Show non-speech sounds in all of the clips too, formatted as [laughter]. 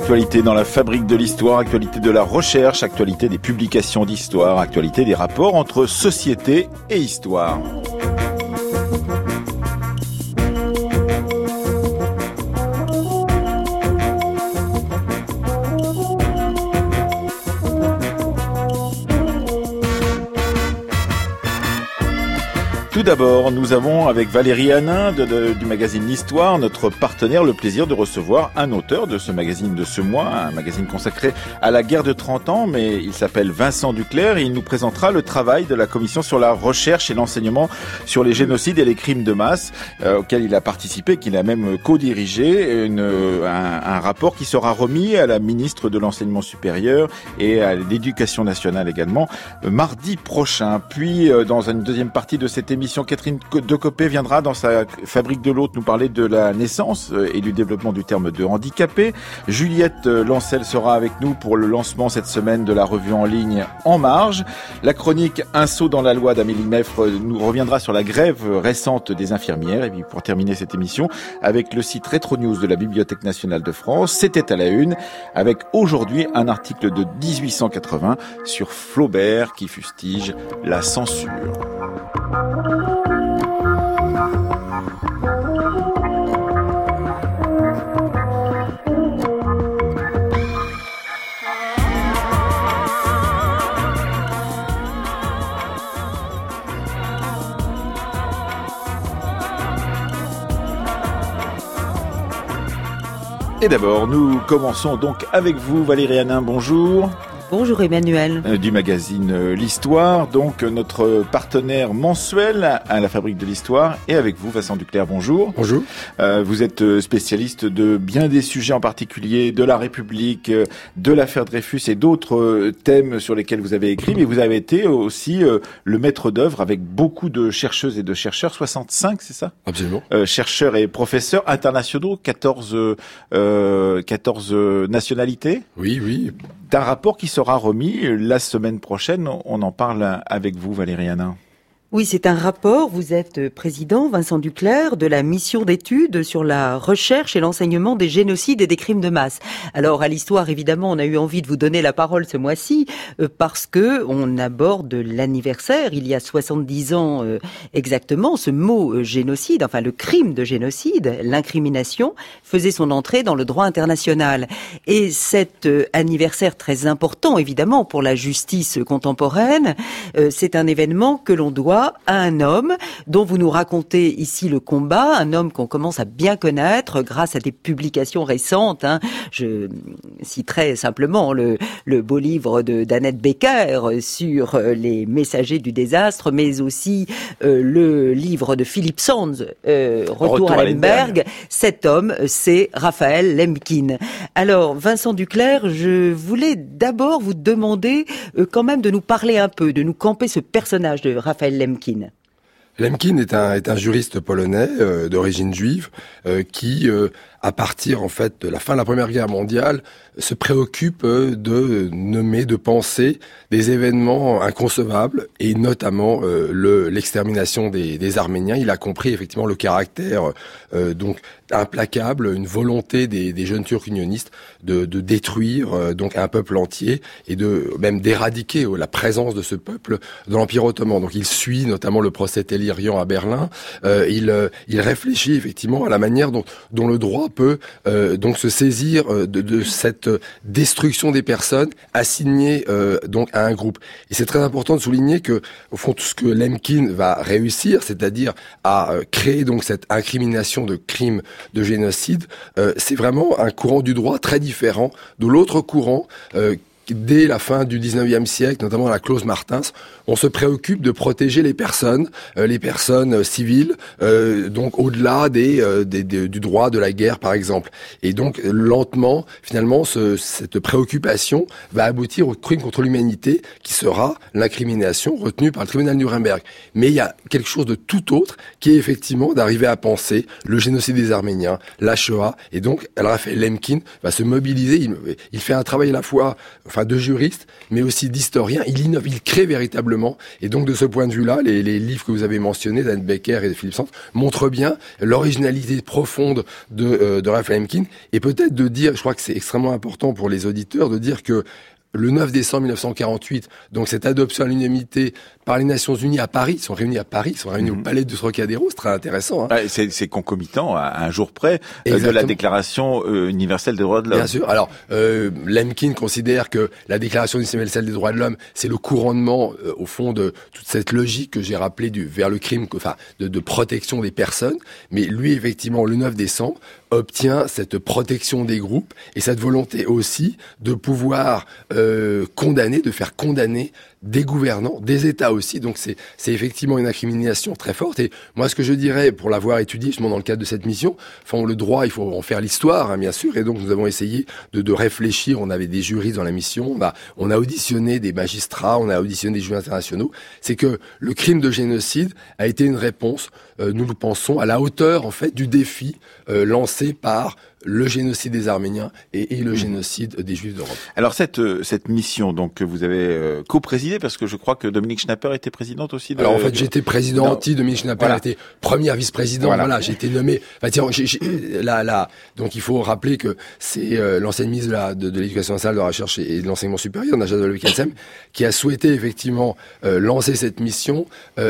actualité dans la fabrique de l'histoire, actualité de la recherche, actualité des publications d'histoire, actualité des rapports entre société et histoire. D'abord, nous avons avec Valérie Hanin du magazine L'Histoire, notre partenaire, le plaisir de recevoir un auteur de ce magazine de ce mois, un magazine consacré à la guerre de 30 ans, mais il s'appelle Vincent Duclerc et il nous présentera le travail de la commission sur la recherche et l'enseignement sur les génocides et les crimes de masse, euh, auquel il a participé, qu'il a même co-dirigé, un, un rapport qui sera remis à la ministre de l'Enseignement supérieur et à l'Éducation nationale également, mardi prochain. Puis, euh, dans une deuxième partie de cette émission, Catherine Decopé viendra dans sa fabrique de l'autre nous parler de la naissance euh, et du développement du terme de handicapé. Juliette euh, Lancel sera avec nous pour le lancement cette semaine de la revue en ligne En Marge. La chronique Un saut dans la loi d'Amélie Meffre nous reviendra sur la grève récente des infirmières. Et puis pour terminer cette émission avec le site Retro News de la Bibliothèque nationale de France, c'était à la une avec aujourd'hui un article de 1880 sur Flaubert qui fustige la censure. Et d'abord, nous commençons donc avec vous, Valérie Hanin, bonjour. Bonjour Emmanuel. Euh, du magazine euh, L'Histoire, donc euh, notre partenaire mensuel à la Fabrique de l'Histoire. Et avec vous, Vincent Duclerc, bonjour. Bonjour. vous êtes spécialiste de bien des sujets en particulier, de la République, de l'affaire Dreyfus et d'autres thèmes sur lesquels vous avez écrit. Mais vous avez été aussi le maître d'œuvre avec beaucoup de chercheuses et de chercheurs, 65, c'est ça? Absolument. chercheurs et professeurs internationaux, 14, 14 nationalités? Oui, oui. D'un rapport qui sera remis la semaine prochaine. On en parle avec vous, Valérie oui, c'est un rapport. Vous êtes président, Vincent Duclerc, de la mission d'études sur la recherche et l'enseignement des génocides et des crimes de masse. Alors, à l'histoire, évidemment, on a eu envie de vous donner la parole ce mois-ci euh, parce que on aborde l'anniversaire, il y a 70 ans euh, exactement, ce mot euh, génocide, enfin le crime de génocide, l'incrimination, faisait son entrée dans le droit international. Et cet anniversaire très important, évidemment, pour la justice contemporaine, c'est un événement que l'on doit à un homme dont vous nous racontez ici le combat, un homme qu'on commence à bien connaître grâce à des publications récentes. Hein. Je citerai simplement le, le beau livre de d'Annette Becker sur euh, les messagers du désastre, mais aussi euh, le livre de Philippe Sands, euh, Retour, à Lemberg. Cet homme, c'est Raphaël Lemkin. Alors, Vincent Duclerc, je voulais d'abord vous demander quand même de nous parler un peu, de nous camper ce personnage de Raphaël Lemkin Lemkin. Lemkin est un, est un juriste polonais euh, d'origine juive euh, qui, euh, à partir en fait de la fin de la Première Guerre mondiale, se préoccupe de nommer, de penser des événements inconcevables et notamment le l'extermination des, des, Arméniens. Il a compris effectivement le caractère donc implacable, une volonté des, des jeunes Turcs unionistes de, de détruire donc un peuple entier et de même d'éradiquer la présence de ce peuple dans l'Empire ottoman. Donc il suit notamment le procès Tellurian à Berlin. Euh, il, il réfléchit effectivement à la manière dont, dont le droit peut euh, donc se saisir euh, de, cette destruction des personnes assignées euh, donc à un groupe. Et c'est très important de souligner que au fond tout ce que Lemkin va réussir, c'est-à-dire à créer donc cette incrimination de crimes de génocide, c'est vraiment un courant du droit très différent de l'autre courant dès la fin du 19e siècle, notamment la clause Martins, on se préoccupe de protéger les personnes, euh, les personnes euh, civiles, euh, donc au-delà des, du droit de la guerre, par exemple. Et donc lentement, finalement, ce, cette préoccupation va aboutir au crime contre l'humanité, qui sera l'incrimination retenue par le tribunal de Nuremberg. Mais il y a quelque chose de tout autre, qui est effectivement d'arriver à penser le génocide des Arméniens, la Shoah, et donc Raphaël Lemkin va se mobiliser. Il, il fait un travail à la fois, enfin de juriste, mais aussi d'historien. Il innove, il crée véritablement. Et donc de ce point de vue-là, les, livres que vous avez mentionnés, d'Anne Becker et Philippe Sands, montrent bien l'originalité profonde de, euh, de Raphaël. Et peut-être de dire, je crois que c'est extrêmement important pour les auditeurs, de dire que le 9 décembre 1948, donc cette adoption à l'unanimité par les Nations Unies à Paris, ils sont réunis à Paris, ils sont réunis au mhm. palais de Trocadéro, c'est très intéressant. Hein. c'est concomitant à un jour près euh, de la Déclaration euh, universelle des droits de l'homme. Bien sûr. Alors, euh, Lemkin considère que la Déclaration universelle des droits de l'homme, c'est le couronnement, euh, au fond, de toute cette logique que j'ai rappelée du, vers le crime, enfin, de, de protection des personnes. Mais lui, effectivement, le 9 décembre, obtient cette protection des groupes et cette volonté aussi de pouvoir euh, condamner, de faire condamner des gouvernants, des États aussi. Donc c'est effectivement une incrimination très forte. Et moi, ce que je dirais, pour l'avoir étudié justement dans le cadre de cette mission, enfin le droit, il faut en faire l'histoire, hein, bien sûr. Et donc nous avons essayé de, réfléchir. On avait des juristes dans la mission. On a, on a auditionné des magistrats, on a auditionné des juges internationaux. C'est que le crime de génocide a été une réponse, euh, nous le pensons, à la hauteur en fait du défi euh, lancé par le génocide des Arméniens et, et le génocide des Juifs d'Europe. Alors cette euh, cette mission donc que vous avez euh, co-présidée parce que je crois que Dominique Schnapper était présidente aussi. De, Alors en fait j'étais président anti, Dominique Schnapper voilà. était première vice-présidente. Voilà, voilà j'ai été nommé. Enfin, tiens, là là donc il faut rappeler que c'est euh, l'ancienne ministre de, de, l'éducation nationale, de la recherche et de l'enseignement supérieur, Najat Vallaud-Belkacem, qui a souhaité effectivement euh, lancer cette mission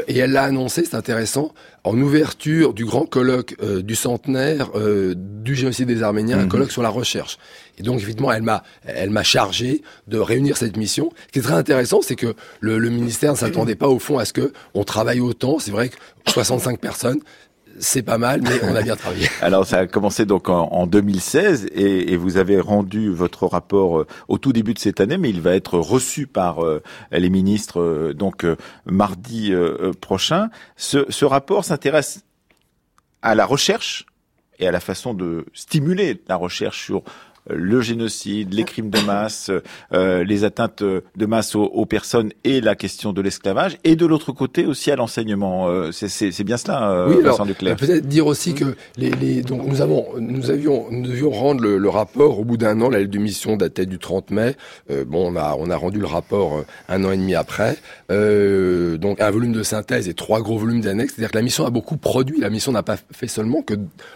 et elle l'a annoncé, c'est intéressant, en ouverture du grand colloque euh, du centenaire euh, du génocide des Arméniens, un mhm. colloque sur la recherche. Et donc, effectivement, elle m'a, elle m'a chargé de réunir cette mission. Ce qui est très intéressant, c'est que le, le ministère ne s'attendait pas au fond à ce que on travaille autant. C'est vrai que 65 personnes, c'est pas mal, mais on a bien travaillé. [laughs] Alors ça a commencé donc en, 2016 et, vous avez rendu votre rapport euh, au tout début de cette année, mais il va être reçu par euh, les ministres euh, donc mardi prochain. Ce, ce rapport s'intéresse à la recherche et à la façon de stimuler la recherche sur le génocide, les crimes de masse, euh, les atteintes de masse aux, personnes et la question de l'esclavage, et de l'autre côté aussi à l'enseignement. Euh, c'est bien cela, euh, oui, alors, Peut-être dire aussi que les, les, donc nous avons, nous avions, nous devions rendre le, le rapport au bout d'un an. La lettre de mission datait du 30 mai. Euh, bon, on a, on a rendu le rapport euh, un an et demi après. Euh, donc un volume de synthèse et trois gros volumes d'annexes. C'est-à-dire que la mission a beaucoup produit. La mission n'a pas fait seulement que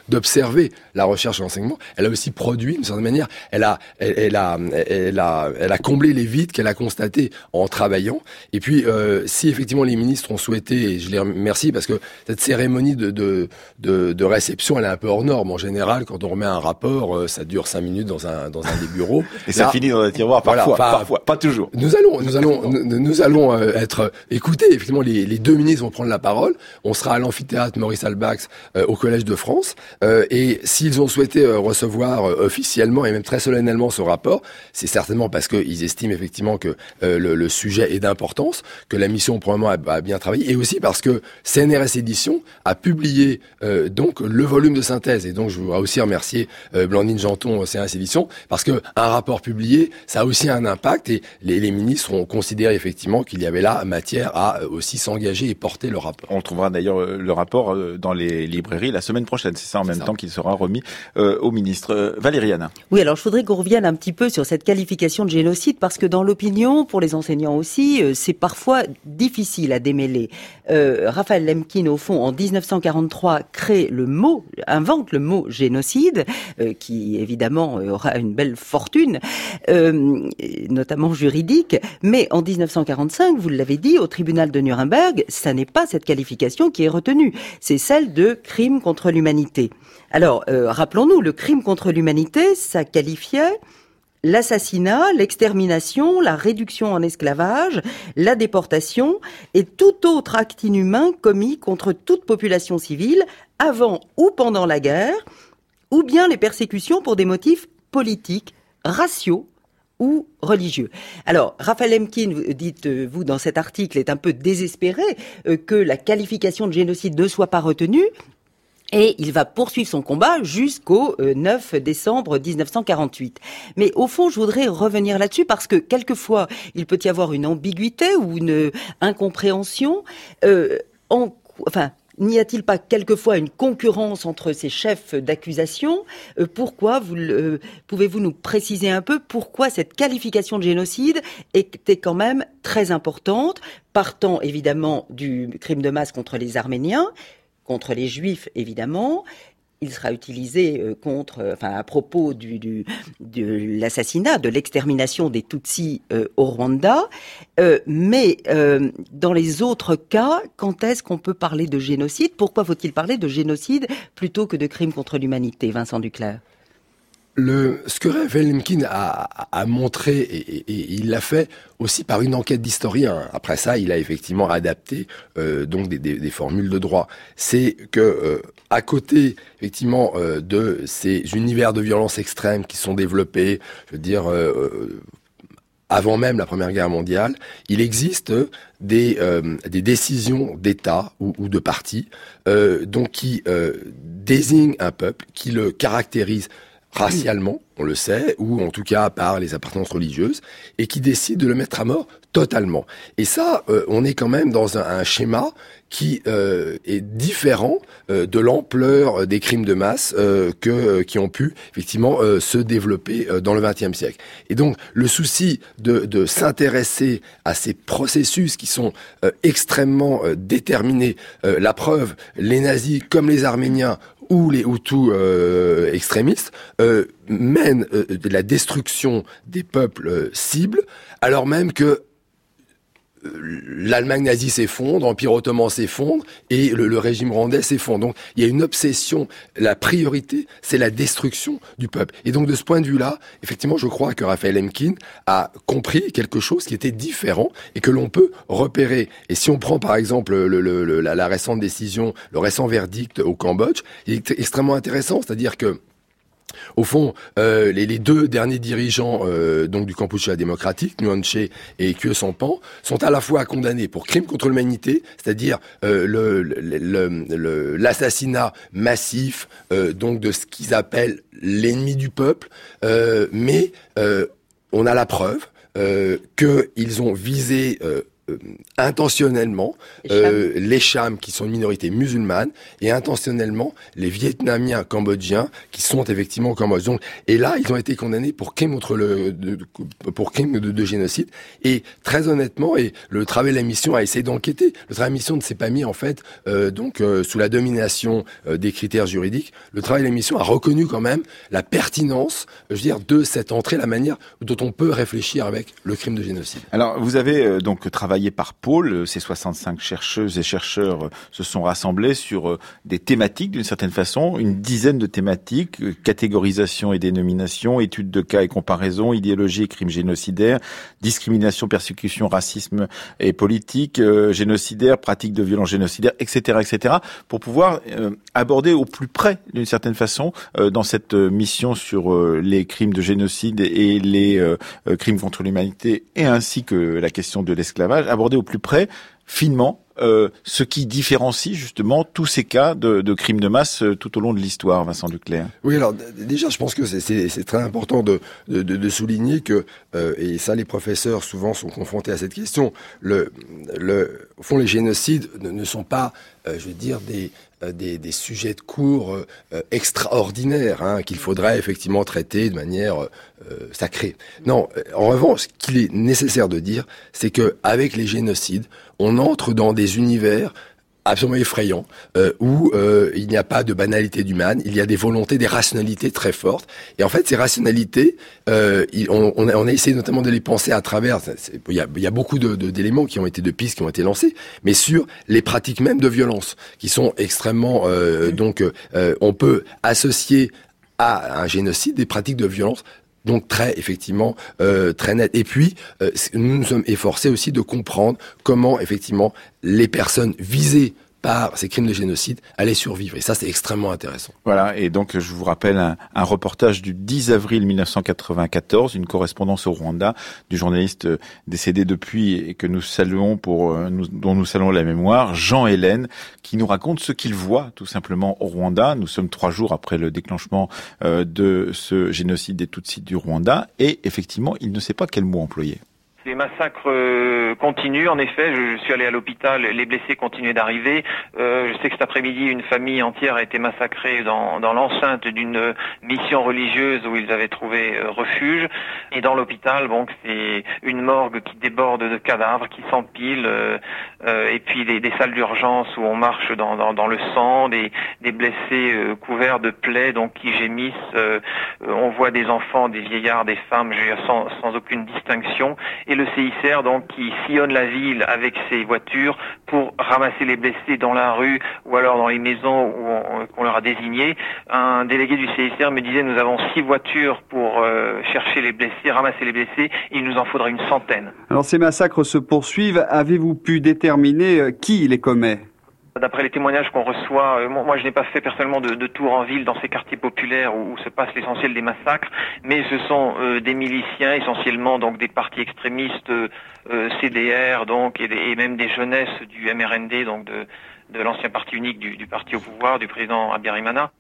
d'observer la recherche et l'enseignement. Elle a aussi produit, d'une certaine manière, elle a, elle, a, elle a, elle a comblé les vides qu'elle a constatés en travaillant. Et puis, euh, si effectivement les ministres ont souhaité, et je les remercie parce que cette cérémonie de, de, de, réception, elle est un peu hors norme. En général, quand on remet un rapport, euh, ça dure cinq minutes dans un, dans un des bureaux. [laughs] Et ça finit dans un tiroir parfois, parfois, pas toujours. Nous allons, nous allons, nous, allons euh, être écoutés. Effectivement, les, les, deux ministres vont prendre la parole. On sera à l'amphithéâtre Maurice Albax au Collège de France. et s'ils ont souhaité recevoir officiellement et même très solennellement ce rapport, c'est certainement parce qu'ils estiment effectivement que euh, le, le, sujet est d'importance, que la mission probablement a, a, bien travaillé, et aussi parce que CNRS Édition a publié euh, donc le volume de synthèse. Et donc je voudrais aussi remercier euh, Blandine Janton, CNRS Édition, parce que un rapport publié, ça a aussi un impact, et les, les ministres ont considéré effectivement qu'il y avait là matière à aussi s'engager et porter le rapport. On trouvera d'ailleurs le rapport dans les librairies la semaine prochaine, c'est ça en même temps qu'il sera remis au ministre. Valériane. Oui, alors je voudrais qu'on revienne un petit peu sur cette qualification de génocide parce que dans l'opinion, pour les enseignants aussi, euh, c'est parfois difficile à démêler. Euh, Raphaël Lemkin, au fond, en 1943, crée le mot, invente le mot génocide, euh, qui évidemment aura une belle fortune, euh, notamment juridique. Mais en 1945, vous l'avez dit, au tribunal de Nuremberg, ça n'est pas cette qualification qui est retenue, c'est celle de crime contre l'humanité. Alors, euh, rappelons-nous, le crime contre l'humanité, ça qualifiait l'assassinat, l'extermination, la réduction en esclavage, la déportation et tout autre acte inhumain commis contre toute population civile avant ou pendant la guerre, ou bien les persécutions pour des motifs politiques, raciaux ou religieux. Alors, Raphaël Lemkin, dites-vous dans cet article, est un peu désespéré euh, que la qualification de génocide ne soit pas retenue, et il va poursuivre son combat jusqu'au 9 euh, décembre 1948. Mais au fond, je voudrais revenir là-dessus parce que quelquefois, il peut y avoir une ambiguïté ou une incompréhension. Euh, en, enfin, N'y a-t-il pas quelquefois une concurrence entre ces chefs d'accusation? Euh, Pourquoi euh, pouvez-vous nous préciser un peu pourquoi cette qualification de génocide était quand même très importante, partant évidemment du crime de masse contre les Arméniens, contre les Juifs évidemment, il sera utilisé euh, contre, euh, enfin, à propos de l'assassinat, de l'extermination des Tutsis euh, au Rwanda. mais dans les autres cas, quand est-ce qu'on peut parler de génocide? Pourquoi faut-il parler de génocide plutôt que de crime contre l'humanité, Vincent Duclerc le, ce que Lemkin a, a, montré, et, il l'a fait aussi par une enquête d'historien. Après ça, il a effectivement adapté euh, donc des, formules de droit. C'est que euh, à côté, effectivement, euh, de ces univers de violence extrême qui sont développés, je veux dire. avant même la Première Guerre mondiale, il existe des, décisions d'État ou, de partis donc qui désignent un peuple, qui le caractérisent racialement, on le sait, ou en tout cas par les appartenances religieuses, et qui décide de le mettre à mort totalement. Et ça, euh, on est quand même dans un, schéma qui euh, est différent euh, de l'ampleur des crimes de masse que qui ont pu effectivement se développer dans le XXe siècle. Et donc le souci de, de s'intéresser à ces processus qui sont extrêmement déterminés, la preuve, les nazis comme les Arméniens ou les Hutus euh, extrémistes euh, mènent euh, la destruction des peuples cibles, alors même que l'Allemagne nazie s'effondre, l'Empire ottoman s'effondre et le, régime rwandais s'effondre. Donc il y a une obsession. La priorité, c'est la destruction du peuple. Et donc de ce point de vue-là, effectivement, je crois que Raphaël Lemkin a compris quelque chose qui était différent et que l'on peut repérer. Et si on prend par exemple le, la, la récente décision, le récent verdict au Cambodge, il est extrêmement intéressant, c'est-à-dire que au fond, euh, les, deux derniers dirigeants euh, donc du démocratique, Nguyen Che et Kyo Sampan, sont à la fois condamnés pour crimes contre l'humanité, c'est-à-dire euh, l'assassinat massif donc de ce qu'ils appellent l'ennemi du peuple, mais on a la preuve qu'ils ont visé euh, intentionnellement euh, les Chams qui sont une minorité musulmane et intentionnellement les Vietnamiens cambodgiens qui sont effectivement au Cambodge. et là, ils ont été condamnés pour crime contre le de, pour crime de, génocide. Et très honnêtement, et le travail de la mission a essayé d'enquêter. Le travail de la mission ne s'est pas mis en fait euh, donc sous la domination des critères juridiques. Le travail de la mission a reconnu quand même la pertinence, je veux dire, de cette entrée, la manière dont on peut réfléchir avec le crime de génocide. Alors, vous avez donc travaillé par pôle. Euh, ces 65 chercheuses et chercheurs euh, se sont rassemblés sur euh, des thématiques d'une certaine façon, une dizaine de thématiques, catégorisation et dénomination, études de cas et comparaison, idéologie et crimes génocidaires, discrimination, persécution, racisme et politique, génocidaire, pratique de violence génocidaire, etc., etc., pour pouvoir aborder au plus près, d'une certaine façon, dans cette mission sur les crimes de génocide et les crimes contre l'humanité, et ainsi que la question de l'esclavage, aborder au plus près, finement, euh, ce qui différencie justement tous ces cas de, crimes de masse euh, tout au long de l'histoire, Vincent Duclerc. Oui, alors déjà, je pense que c'est très important de, de, souligner que, euh, et ça les professeurs souvent sont confrontés à cette question, le, le, au fond les génocides ne, sont pas, je veux dire, des, des, des, sujets de cours extraordinaires hein, qu'il faudrait effectivement traiter de manière sacrée. Non, en revanche, ce qu'il est nécessaire de dire, c'est que avec les génocides, on entre dans des univers absolument effrayants euh, où euh, il n'y a pas de banalité du il y a des volontés, des rationalités très fortes. Et en fait, ces rationalités, euh, on, on, a, on, a, essayé notamment de les penser à travers. Il y a, y a beaucoup d'éléments de, qui ont été de pistes qui ont été lancés, mais sur les pratiques même de violence qui sont extrêmement. Euh, donc, euh, on peut associer à un génocide des pratiques de violence donc très effectivement euh, très net. Et puis euh, nous nous sommes efforcés aussi de comprendre comment effectivement les personnes visées par ces crimes de génocide allaient survivre. Et ça, c'est extrêmement intéressant. Voilà, et donc je vous rappelle un, un, reportage du 10 avril 1994, une correspondance au Rwanda du journaliste euh, décédé depuis et que nous saluons pour euh, dont nous saluons la mémoire, Jean Hélène, qui nous raconte ce qu'il voit tout simplement au Rwanda. Nous sommes trois jours après le déclenchement euh, de ce génocide des Tutsis du Rwanda, et effectivement, il ne sait pas quel mot employer. Les massacres euh, continuent, en effet. Je, suis allé à l'hôpital, les blessés continuaient d'arriver. Euh, je sais que cet après-midi, une famille entière a été massacrée dans, dans l'enceinte d'une mission religieuse où ils avaient trouvé euh, refuge. Et dans l'hôpital, bon, c'est une morgue qui déborde de cadavres, qui s'empile, et puis des, des salles d'urgence où on marche dans, dans, dans, le sang, des, des blessés couverts de plaies, donc qui gémissent. on voit des enfants, des vieillards, des femmes, sans, sans aucune distinction. Le CICR donc qui sillonne la ville avec ses voitures pour ramasser les blessés dans la rue ou alors dans les maisons qu'on leur a désignées. Un délégué du CICR me disait nous avons six voitures pour euh, chercher les blessés, ramasser les blessés, il nous en faudra une centaine. Alors ces massacres se poursuivent, avez-vous pu déterminer euh, qui les commet? D'après les témoignages qu'on reçoit, euh, moi je n'ai pas fait personnellement de, de, tour en ville dans ces quartiers populaires où, se passe l'essentiel des massacres, mais ce sont euh, des miliciens essentiellement donc des partis extrémistes euh, CDR donc et, même des jeunesses du MRND donc de, l'ancien parti unique du, du, parti au pouvoir du président Abiyarimana.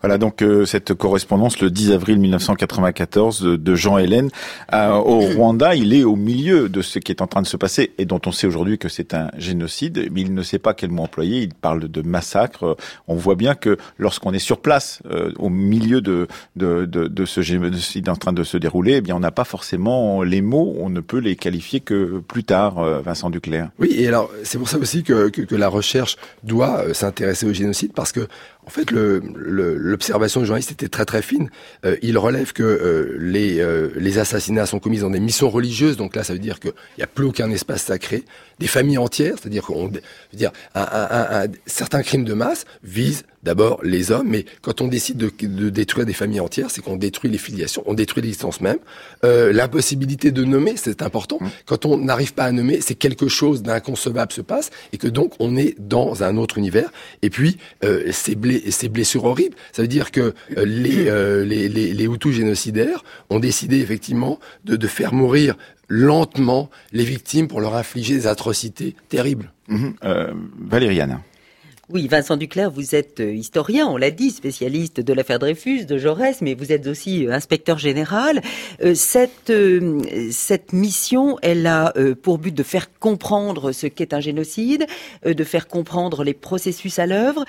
Voilà donc euh, cette correspondance le 10 avril 1994 de, Jean Hélène euh, au [clears throat] Rwanda. Il est au milieu de ce qui est en train de se passer et dont on sait aujourd'hui que c'est un génocide, mais il ne sait pas quel mot employer. Il parle de massacre. On voit bien que lorsqu'on est sur place, euh, au milieu de, de, de, de, ce génocide en train de se dérouler, eh bien on n'a pas forcément les mots. On ne peut les qualifier que plus tard. Vincent Duclerc. Oui, et alors c'est pour ça aussi que, que, que la recherche doit s'intéresser au génocide parce que en fait, l'observation le, du journaliste était très très fine. Euh, il relève que euh, les, euh, les assassinats sont commis dans des missions religieuses, donc là ça veut dire qu'il n'y a plus aucun espace sacré. Des familles entières, c'est-à-dire qu'on, dire, un, un, un, certains crimes de masse visent d'abord les hommes, mais quand on décide de, de détruire des familles entières, c'est qu'on détruit les filiations, on détruit l'existence même. Euh, L'impossibilité de nommer, c'est important. Mmh. Quand on n'arrive pas à nommer, c'est quelque chose d'inconcevable se passe, et que donc on est dans un autre univers. Et puis euh, ces, ces, blessures horribles, ça veut dire que euh, les, euh, les, les, les, Hutus génocidaires ont décidé effectivement de, de faire mourir lentement les victimes pour leur infliger des atrocités terribles. Mmh. Valériane. Oui, Vincent Duclerc, vous êtes euh, historien, on l'a dit, spécialiste de l'affaire Dreyfus, de Jaurès, mais vous êtes aussi euh, inspecteur général. Euh, cette, mission, elle a pour but de faire comprendre ce qu'est un génocide, de faire comprendre les processus à l'œuvre.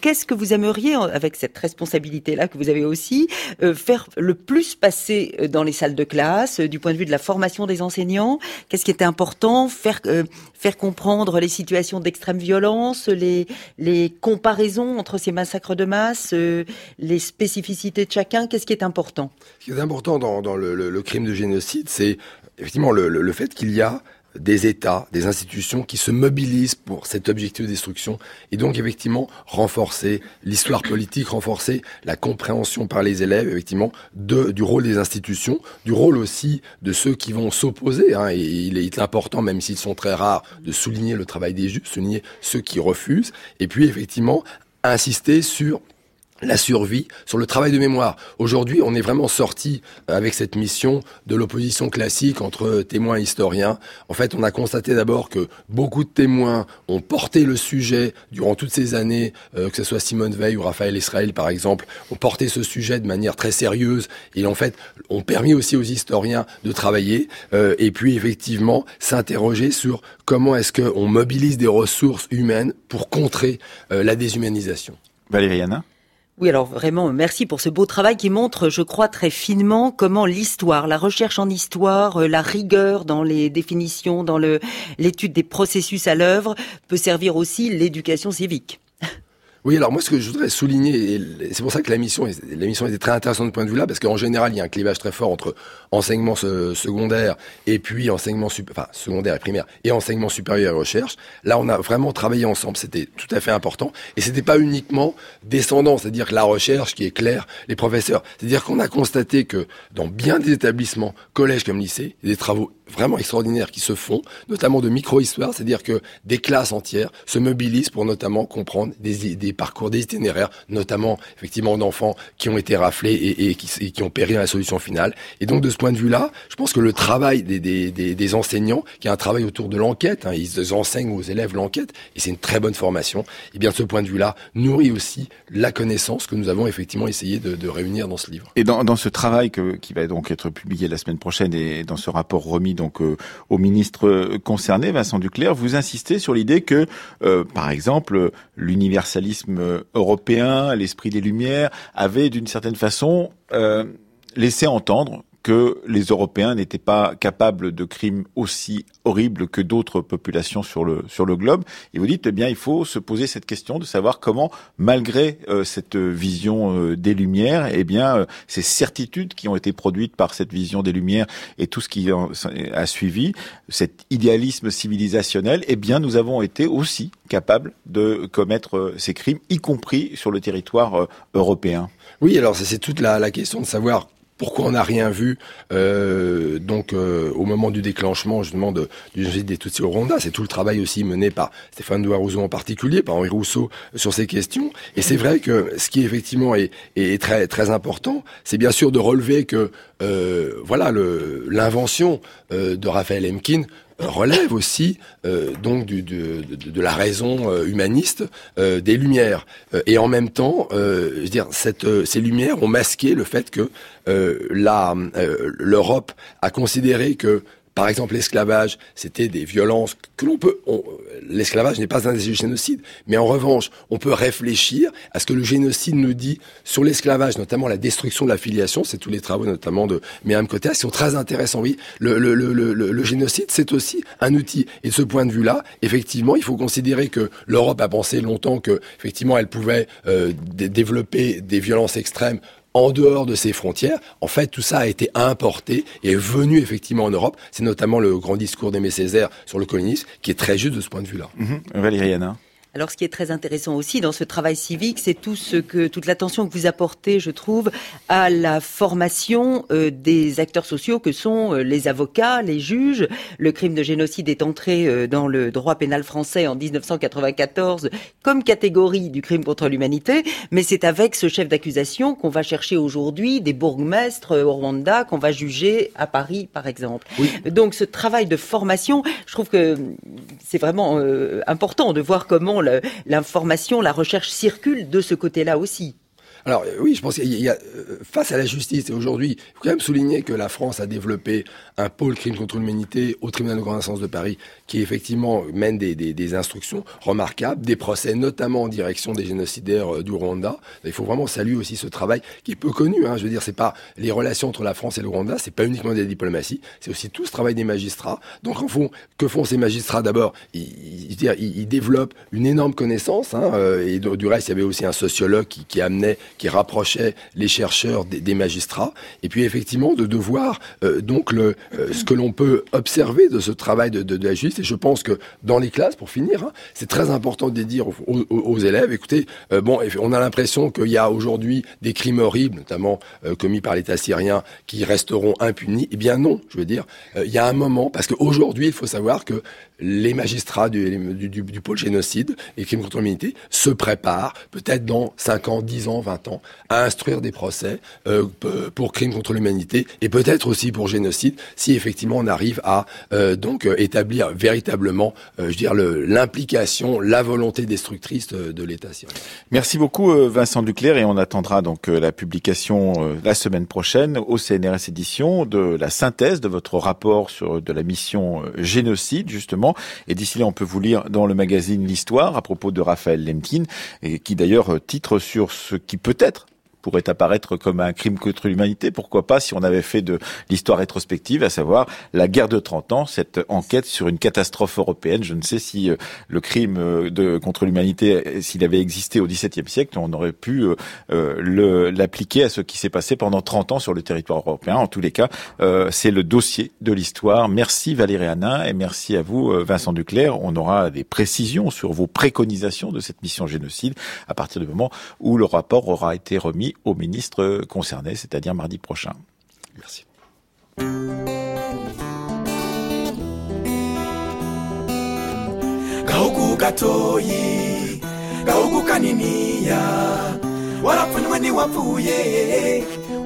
Qu'est-ce que vous aimeriez, avec cette responsabilité-là que vous avez aussi, faire le plus passer dans les salles de classe, du point de vue de la formation des enseignants? Qu'est-ce qui était important? Faire, faire comprendre les situations d'extrême violence, les les comparaisons entre ces massacres de masse, euh, les spécificités de chacun, qu'est-ce qui est important? Ce qui est important dans, le, crime de génocide, c'est effectivement le, fait qu'il y a des États, des institutions qui se mobilisent pour cet objectif de destruction et donc effectivement renforcer l'histoire politique, renforcer la compréhension par les élèves effectivement du rôle des institutions, du rôle aussi de ceux qui vont s'opposer. Hein, et il est important, même s'ils sont très rares, de souligner le travail des juges, souligner ceux qui refusent et puis effectivement insister sur la survie, sur le travail de mémoire. Aujourd'hui, on est vraiment sorti euh, avec cette mission de l'opposition classique entre témoins et historiens. En fait, on a constaté d'abord que beaucoup de témoins ont porté le sujet durant toutes ces années, euh, que ce soit Simone Veil ou Raphaël Israël par exemple, ont porté ce sujet de manière très sérieuse et en fait ont permis aussi aux historiens de travailler euh, et puis effectivement s'interroger sur comment est-ce qu'on mobilise des ressources humaines pour contrer la déshumanisation. Valérie oui, alors vraiment, merci pour ce beau travail qui montre, je crois, très finement comment l'histoire, la recherche en histoire, euh, la rigueur dans les définitions, dans l'étude des processus à l'œuvre, peut servir aussi l'éducation civique. [laughs] Oui, alors moi, ce que je voudrais souligner, c'est pour ça que la mission, la mission était très intéressante de point de vue-là, parce qu'en général, il y a un clivage très fort entre enseignement secondaire et puis enseignement enfin, secondaire et primaire et enseignement supérieur et recherche. Là, on a vraiment travaillé ensemble. C'était tout à fait important. Et c'était pas uniquement descendant, c'est-à-dire que la recherche qui est claire, les professeurs. C'est-à-dire qu'on a constaté que dans bien des établissements, collèges comme lycées, des travaux vraiment extraordinaires qui se font, notamment de micro-histoire, c'est-à-dire que des classes entières se mobilisent pour notamment comprendre des, des parcours, des itinéraires, notamment effectivement d'enfants qui ont été raflés et, qui, ont péri à la solution finale. Et donc point de vue-là, je pense que le travail des, des, des, enseignants, qui est un travail autour de l'enquête, hein, ils enseignent aux élèves l'enquête, et c'est une très bonne formation, et bien de ce point de vue-là, nourrit aussi la connaissance que nous avons effectivement essayé de, réunir dans ce livre. Et dans, dans ce travail que, qui va donc être publié la semaine prochaine et dans ce rapport remis donc euh, au ministre concerné, Vincent Duclerc, vous insistez sur l'idée que, euh, par exemple, l'universalisme européen, l'esprit des Lumières, avait d'une certaine façon euh, laissé entendre que les Européens n'étaient pas capables de crimes aussi horribles que d'autres populations sur le sur le globe. Et vous dites, eh bien, il faut se poser cette question de savoir comment, malgré euh, cette vision euh, des Lumières, eh bien, euh, ces certitudes qui ont été produites par cette vision des Lumières et tout ce qui a suivi, cet idéalisme civilisationnel, eh bien, nous avons été aussi capables de commettre ces crimes, y compris sur le territoire européen. Oui, alors c'est toute la, la question de savoir pourquoi on n'a rien vu euh, donc euh, au moment du déclenchement justement de, du génocide des Tutsis au Rwanda C'est tout le travail aussi mené par Stéphane Douarousseau en particulier, par Henri Rousseau sur ces questions. Et c'est vrai que ce qui effectivement est, est très très important, c'est bien sûr de relever que euh, voilà l'invention de Raphaël Emkin relève aussi euh, donc de, la raison euh, humaniste euh, des Lumières. et en même temps, je dire, ces Lumières ont masqué le fait que l'Europe a considéré que par exemple, l'esclavage, c'était des violences que l'on peut. L'esclavage n'est pas un génocide, mais en revanche, on peut réfléchir à ce que le génocide nous dit sur l'esclavage, notamment la destruction de la filiation. C'est tous les travaux, notamment de Myriam Cotta, qui sont très intéressants. Oui, le, le, le, le génocide, c'est aussi un outil. Et de ce point de vue-là, effectivement, il faut considérer que l'Europe a pensé longtemps que, effectivement, elle pouvait euh, développer des violences extrêmes en dehors de ses frontières. En fait, tout ça a été importé et est venu effectivement en Europe. C'est notamment le grand discours d'Aimé Césaire sur le colonisme qui est très juste de ce point de vue-là. Valérie alors, ce qui est très intéressant aussi dans ce travail civique, c'est tout ce que, toute l'attention que vous apportez, je trouve, à la formation euh, des acteurs sociaux que sont euh, les avocats, les juges. Le crime de génocide est entré euh, dans le droit pénal français en 1994 comme catégorie du crime contre l'humanité, mais c'est avec ce chef d'accusation qu'on va chercher aujourd'hui des bourgmestres au Rwanda qu'on va juger à Paris, par exemple. Donc, ce travail de formation, je trouve que c'est vraiment important de voir comment l'information, la recherche circule de ce côté-là aussi. Alors euh, oui, je pense qu'il y a euh, face à la justice et aujourd'hui, il faut quand même souligner que la France a développé un pôle crime contre l'humanité au tribunal de grande instance de Paris qui effectivement mène des, des, des, instructions remarquables, des procès notamment en direction des génocidaires euh, du Rwanda. Il faut vraiment saluer aussi ce travail qui est peu connu. Hein. Je veux dire, c'est pas les relations entre la France et le Rwanda, c'est pas uniquement des diplomaties, c'est aussi tout ce travail des magistrats. Donc en fond, que font ces magistrats? D'abord, ils, ils, ils, développent une énorme connaissance. Hein, et du reste, il y avait aussi un sociologue qui, qui amenait qui rapprochait les chercheurs des, magistrats, et puis effectivement de, devoir euh, donc le, euh, ce que l'on peut observer de ce travail de, de, la justice. Et je pense que dans les classes, pour finir, hein, c'est très important de dire aux, élèves, écoutez, euh, bon, on a l'impression qu'il y a aujourd'hui des crimes horribles, notamment commis par l'État syrien, qui resteront impunis. Eh bien non, je veux dire, il y a un moment, parce qu'aujourd'hui, il faut savoir que les magistrats du, du, du, pôle génocide et crimes contre l'humanité se préparent, peut-être dans 5 ans, 10 ans, 20 ans, à instruire des procès euh, pour crimes contre l'humanité et peut-être aussi pour génocide, si effectivement on arrive à euh, donc euh, établir véritablement, je veux dire, l'implication, la volonté destructrice de, l'État syrien. Merci beaucoup Vincent Duclerc et on attendra donc la publication la semaine prochaine au CNRS édition de la synthèse de votre rapport sur de la mission génocide justement et d'ici là, on peut vous lire dans le magazine L'Histoire à propos de Raphaël Lemkin, et qui d'ailleurs euh, titre sur ce qui peut-être pourrait apparaître comme un crime contre l'humanité. Pourquoi pas si on avait fait de l'histoire rétrospective, à savoir la guerre de 30 ans, cette enquête sur une catastrophe européenne. Je ne sais si euh, le crime euh, de, contre l'humanité, euh, s'il avait existé au XVIIe siècle, on aurait pu l'appliquer à ce qui s'est passé pendant 30 ans sur le territoire européen. En tous les cas, c'est le dossier de l'histoire. Merci Valérie Hanin et merci à vous Vincent Duclerc. On aura des précisions sur vos préconisations de cette mission génocide à partir du moment où le rapport aura été remis au ministre concerné, c'est-à-dire mardi prochain. Merci. gahugu kaniniya warapfunywe ntiwapfuye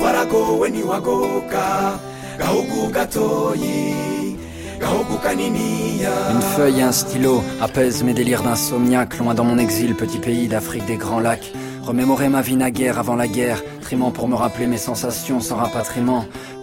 waragowe ntiwagoka gahugu gatoyi gahugu kaniniya Une feuille et un stylo apaisent mes délires d'insomniaque, loin dans mon exil, petit pays d'Afrique des grands lacs. Remémorer ma vie naguère avant la guerre, trimant pour me rappeler mes sensations sans rapatriement.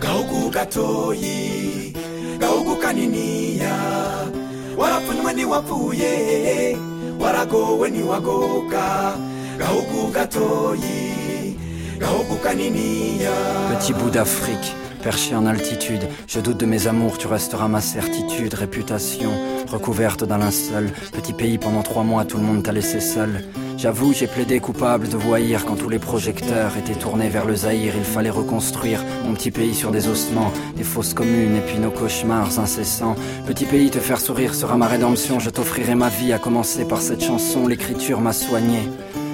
Gahugu gatoyi gahugu kaniniya. Warapfunywe ntiwapfuye waragowe ntiwagoka gahugu gatoyi gahugu kaniniya. Petit bout d'Afrique, perché en altitude, je doute de mes amours, tu resteras ma certitude, réputation, recouverte d'un linceul. Petit pays, pendant trois mois, tout le monde t'a laissé seul. J'avoue, j'ai plaidé coupable de voyir quand tous les projecteurs étaient tournés vers le Zaïre. Il fallait reconstruire mon petit pays sur des ossements, des fausses communes et puis nos cauchemars incessants. Petit pays, te faire sourire sera ma rédemption. Je t'offrirai ma vie, à commencer par cette chanson. L'écriture m'a soigné.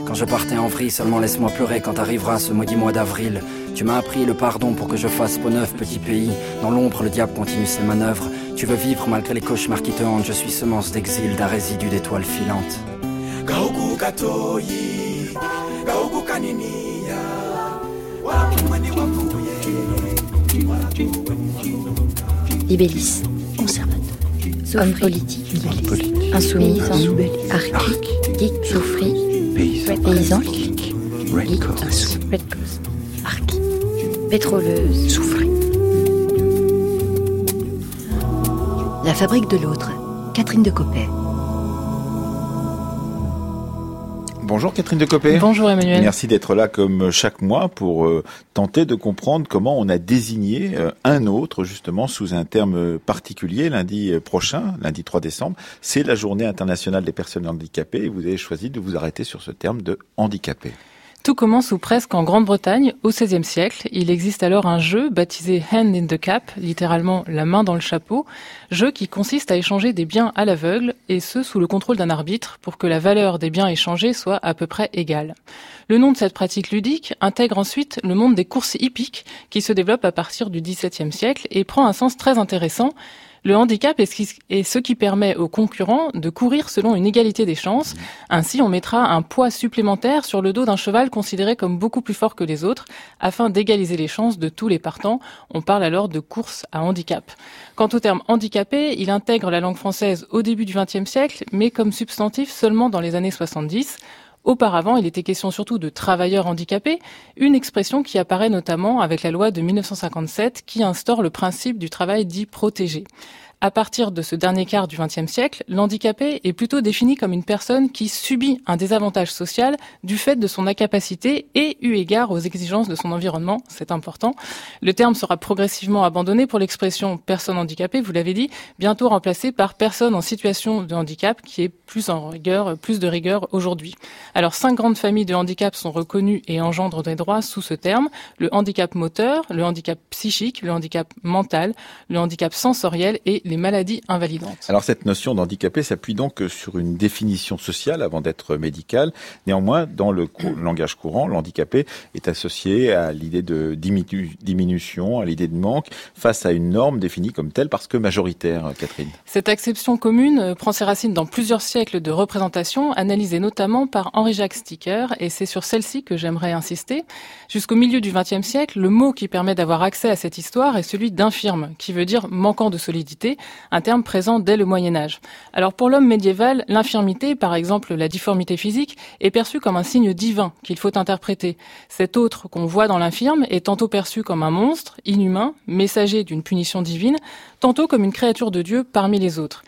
Quand je partais en vrille, seulement laisse-moi pleurer quand arrivera ce maudit mois d'avril. Tu m'as appris le pardon pour que je fasse peau neuf, petit pays. Dans l'ombre, le diable continue ses manœuvres. Tu veux vivre malgré les cauchemars qui te hantent. Je suis semence d'exil, d'un résidu d'étoiles filantes. Libellis, conservateur. Homme politique, insoumis, arc, geek, souffri, paysan, geek, red pétroleuse, souffri. La fabrique de l'autre, Catherine de Copet. Bonjour Catherine de Copé. Bonjour Emmanuel. Merci d'être là comme chaque mois pour euh, tenter de comprendre comment on a désigné euh, un autre justement sous un terme particulier lundi euh, prochain, lundi 3 décembre. C'est la journée internationale des personnes handicapées et vous avez choisi de vous arrêter sur ce terme de handicapé. Tout commence ou presque en Grande-Bretagne au XVIe siècle. Il existe alors un jeu baptisé Hand in the Cap, littéralement la main dans le chapeau, jeu qui consiste à échanger des biens à l'aveugle et ce sous le contrôle d'un arbitre pour que la valeur des biens échangés soit à peu près égale. Le nom de cette pratique ludique intègre ensuite le monde des courses hippiques qui se développe à partir du XVIIe siècle et prend un sens très intéressant le handicap est ce, qui, est ce qui permet aux concurrents de courir selon une égalité des chances. Ainsi, on mettra un poids supplémentaire sur le dos d'un cheval considéré comme beaucoup plus fort que les autres, afin d'égaliser les chances de tous les partants. On parle alors de course à handicap. Quant au terme handicapé, il intègre la langue française au début du XXe siècle, mais comme substantif seulement dans les années 70. Auparavant, il était question surtout de travailleurs handicapés, une expression qui apparaît notamment avec la loi de 1957 qui instaure le principe du travail dit protégé. À partir de ce dernier quart du XXe siècle, l'handicapé est plutôt défini comme une personne qui subit un désavantage social du fait de son incapacité et eu égard aux exigences de son environnement, c'est important. Le terme sera progressivement abandonné pour l'expression personne handicapée, vous l'avez dit, bientôt remplacé par personne en situation de handicap, qui est plus en rigueur, plus de rigueur aujourd'hui. Alors, cinq grandes familles de handicap sont reconnues et engendrent des droits sous ce terme. Le handicap moteur, le handicap psychique, le handicap mental, le handicap sensoriel et les maladies invalidantes. Alors cette notion d'handicapé s'appuie donc sur une définition sociale avant d'être médicale. Néanmoins, dans le cou langage courant, l'handicapé est associé à l'idée de diminu diminution, à l'idée de manque, face à une norme définie comme telle parce que majoritaire, Catherine. Cette acception commune prend ses racines dans plusieurs siècles de représentation, analysées notamment par Henri-Jacques Sticker, et c'est sur celle-ci que j'aimerais insister. Jusqu'au milieu du XXe siècle, le mot qui permet d'avoir accès à cette histoire est celui d'infirme, qui veut dire manquant de solidité, un terme présent dès le Moyen Âge. Alors pour l'homme médiéval, l'infirmité, par exemple la difformité physique, est perçue comme un signe divin qu'il faut interpréter. Cet autre qu'on voit dans l'infirme est tantôt perçu comme un monstre, inhumain, messager d'une punition divine, tantôt comme une créature de Dieu parmi les autres.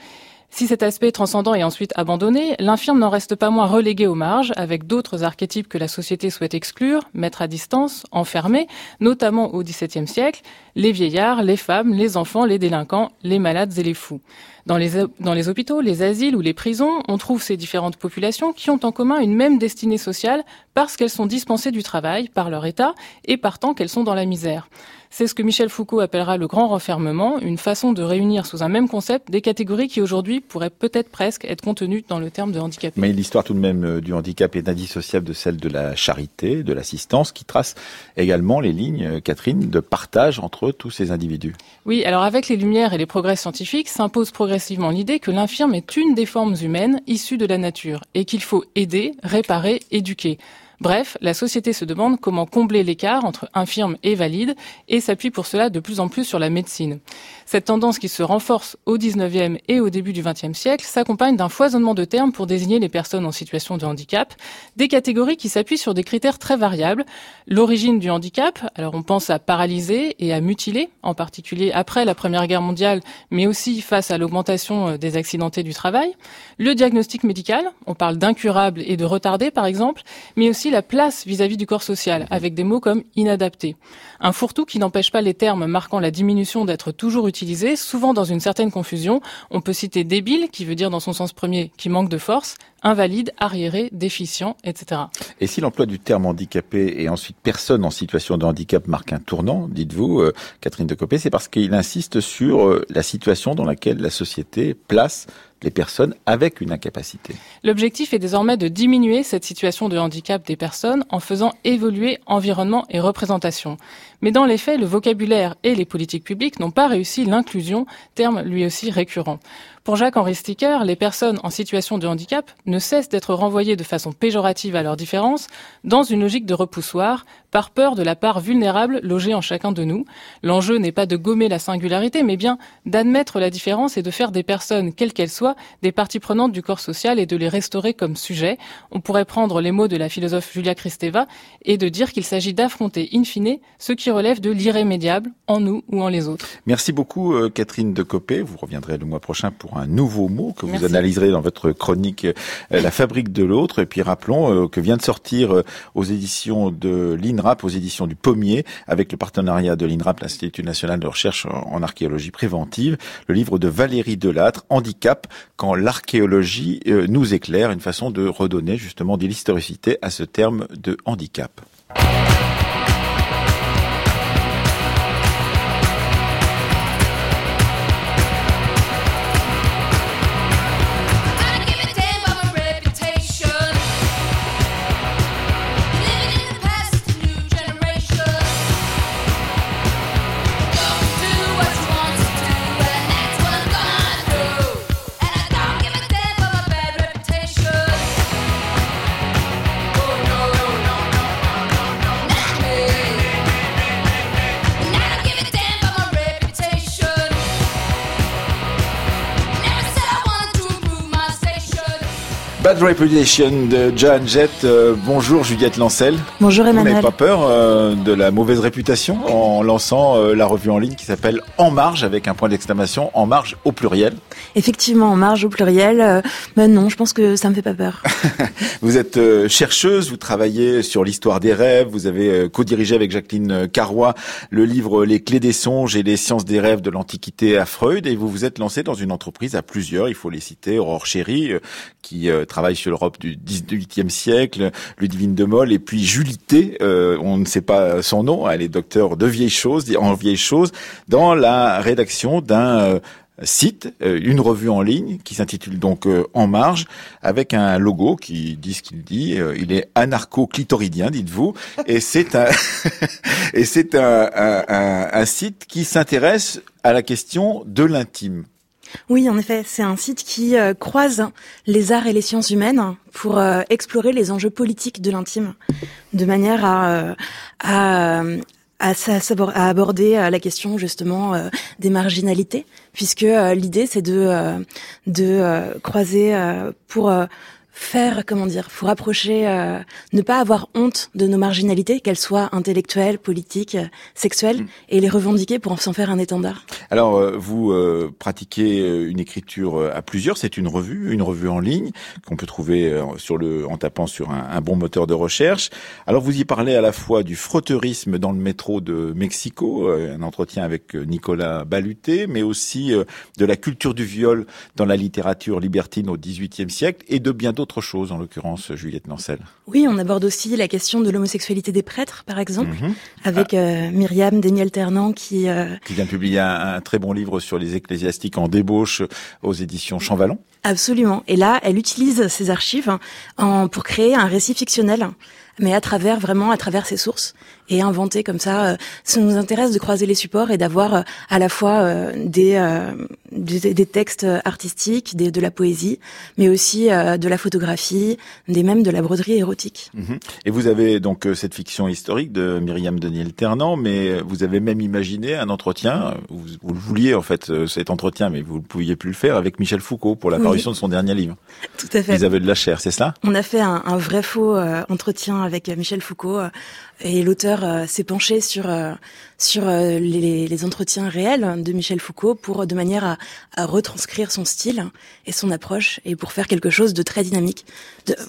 Si cet aspect transcendant est ensuite abandonné, l'infirme n'en reste pas moins relégué aux marges, avec d'autres archétypes que la société souhaite exclure, mettre à distance, enfermer, notamment au XVIIe siècle, les vieillards, les femmes, les enfants, les délinquants, les malades et les fous. Dans les, dans les hôpitaux, les asiles ou les prisons, on trouve ces différentes populations qui ont en commun une même destinée sociale parce qu'elles sont dispensées du travail par leur État et partant qu'elles sont dans la misère. C'est ce que Michel Foucault appellera le grand renfermement, une façon de réunir sous un même concept des catégories qui aujourd'hui pourraient peut-être presque être contenues dans le terme de handicapé. Mais l'histoire tout de même euh, du handicap est indissociable de celle de la charité, de l'assistance, qui trace également les lignes, euh, Catherine, de partage entre tous ces individus. Oui, alors avec les lumières et les progrès scientifiques s'impose progressivement l'idée que l'infirme est une des formes humaines issues de la nature et qu'il faut aider, réparer, éduquer. Bref, la société se demande comment combler l'écart entre infirme et valide et s'appuie pour cela de plus en plus sur la médecine. Cette tendance qui se renforce au 19e et au début du 20e siècle s'accompagne d'un foisonnement de termes pour désigner les personnes en situation de handicap, des catégories qui s'appuient sur des critères très variables. L'origine du handicap, alors on pense à paralyser et à mutiler, en particulier après la Première Guerre mondiale, mais aussi face à l'augmentation euh, des accidentés du travail. Le diagnostic médical, on parle d'incurable et de retardé par exemple, mais aussi la place vis-à-vis du corps social, avec des mots comme inadapté. Un fourre-tout qui n'empêche pas les termes marquant la diminution d'être toujours utilisés, souvent dans une certaine confusion. On peut citer débile, qui veut dire dans son sens premier qui manque de force, invalide, arriéré, déficient, etc. Et si l'emploi du terme handicapé et ensuite personne en situation de handicap marque un tournant, dites-vous, euh, Catherine de Copé, c'est parce qu'il insiste sur euh, la situation dans laquelle la société place les personnes avec une incapacité. L'objectif est désormais de diminuer cette situation de handicap des personnes en faisant évoluer environnement et représentation. Mais dans les faits, le vocabulaire et les politiques publiques n'ont pas réussi l'inclusion, terme lui aussi récurrent. Pour Jacques-Henri Sticker, les personnes en situation de handicap ne cessent d'être renvoyées de façon péjorative à leurs différences dans une logique de repoussoir, par peur de la part vulnérable logée en chacun de nous. L'enjeu n'est pas de gommer la singularité, mais bien d'admettre la différence et de faire des personnes, quelles qu'elles soient, des parties prenantes du corps social et de les restaurer comme sujet. On pourrait prendre les mots de la philosophe Julia Kristeva et de dire qu'il s'agit d'affronter in fine ce qui relève de l'irrémédiable en nous ou en les autres. Merci beaucoup euh, Catherine Decopé. Vous reviendrez le mois prochain pour un nouveau mot que vous analyserez dans votre chronique euh, La fabrique de l'autre. Et puis rappelons euh, que vient de sortir euh, aux éditions de l'INRAP, aux éditions du Pommier, avec le partenariat de l'INRAP, l'Institut national de recherche en archéologie préventive, le livre de Valérie Delattre, Handicap, quand l'archéologie nous éclaire, une façon de redonner justement de l'historicité à ce terme de handicap. Bad Reputation de John Jett. Euh, bonjour Juliette Lancel. Bonjour Emmanuel. Vous n'avez pas peur euh, de la mauvaise réputation en lançant euh, la revue en ligne qui s'appelle En Marge avec un point d'exclamation En Marge au pluriel. Effectivement, En Marge au pluriel. mais non, je pense que ça me fait pas peur. [laughs] vous êtes chercheuse, vous travaillez sur l'histoire des rêves, vous avez co-dirigé avec Jacqueline Carrois le livre Les clés des songes et les sciences des rêves de l'Antiquité à Freud et vous vous êtes lancé dans une entreprise à plusieurs, il faut les citer, Aurore Chéry qui travaille sur l'Europe du 18e siècle, Ludivine de Moll, et puis Julité, euh, on ne sait pas son nom, elle est docteur de vieilles choses, en vieilles choses, dans la rédaction d'un euh, site, euh, une revue en ligne qui s'intitule donc En Marge, avec un logo qui dit ce qu'il dit. il est anarcho-clitoridien, dites-vous, et c'est un [laughs] et c'est un, un, un site qui s'intéresse à la question de l'intime. Oui, en effet, c'est un site qui euh, croise les arts et les sciences humaines pour euh, explorer les enjeux politiques de l'intime, de manière à, euh, à, à, aborder la question justement des marginalités, puisque l'idée c'est de, de croiser pour faire, comment dire, pour approcher, euh, ne pas avoir honte de nos marginalités, qu'elles soient intellectuelles, politiques, sexuelles, mm. et les revendiquer pour s'en faire un étendard. Alors, euh, vous euh, pratiquez une écriture à plusieurs. C'est une revue, une revue en ligne qu'on peut trouver sur le, en tapant sur un, un, bon moteur de recherche. Alors, vous y parlez à la fois du frotteurisme dans le métro de Mexico, un entretien avec Nicolas Baluté, mais aussi de la culture du viol dans la littérature libertine au XVIIIe siècle et de bien d'autres autre chose, en l'occurrence Juliette Nancel. Oui, on aborde aussi la question de l'homosexualité des prêtres, par exemple, mhm. avec euh, Myriam Daniel Ternant qui... Euh, qui vient de publier un, très bon livre sur les ecclésiastiques en débauche aux éditions Champvallon. Absolument. Et là, elle utilise ses archives en, pour créer un récit fictionnel mais à travers vraiment à travers ses sources et inventer comme ça. Euh, ça nous intéresse de croiser les supports et d'avoir euh, à la fois euh, des, des, textes artistiques, des, de la poésie, mais aussi de la photographie, des même de la broderie érotique. Mhm. Et vous avez donc cette fiction historique de Myriam Daniel Ternant, mais vous avez même imaginé un entretien. Vous, vous le vouliez en fait cet entretien, mais vous ne pouviez plus le faire avec Michel Foucault pour la parution de son dernier livre. [laughs] Tout à fait. Vous avez de la chair, c'est cela? On a fait un, un vrai faux entretien avec Michel Foucault et l'auteur euh, s'est penché sur euh, sur euh, les, les, entretiens réels de Michel Foucault pour de manière à, à, retranscrire son style et son approche et pour faire quelque chose de très dynamique.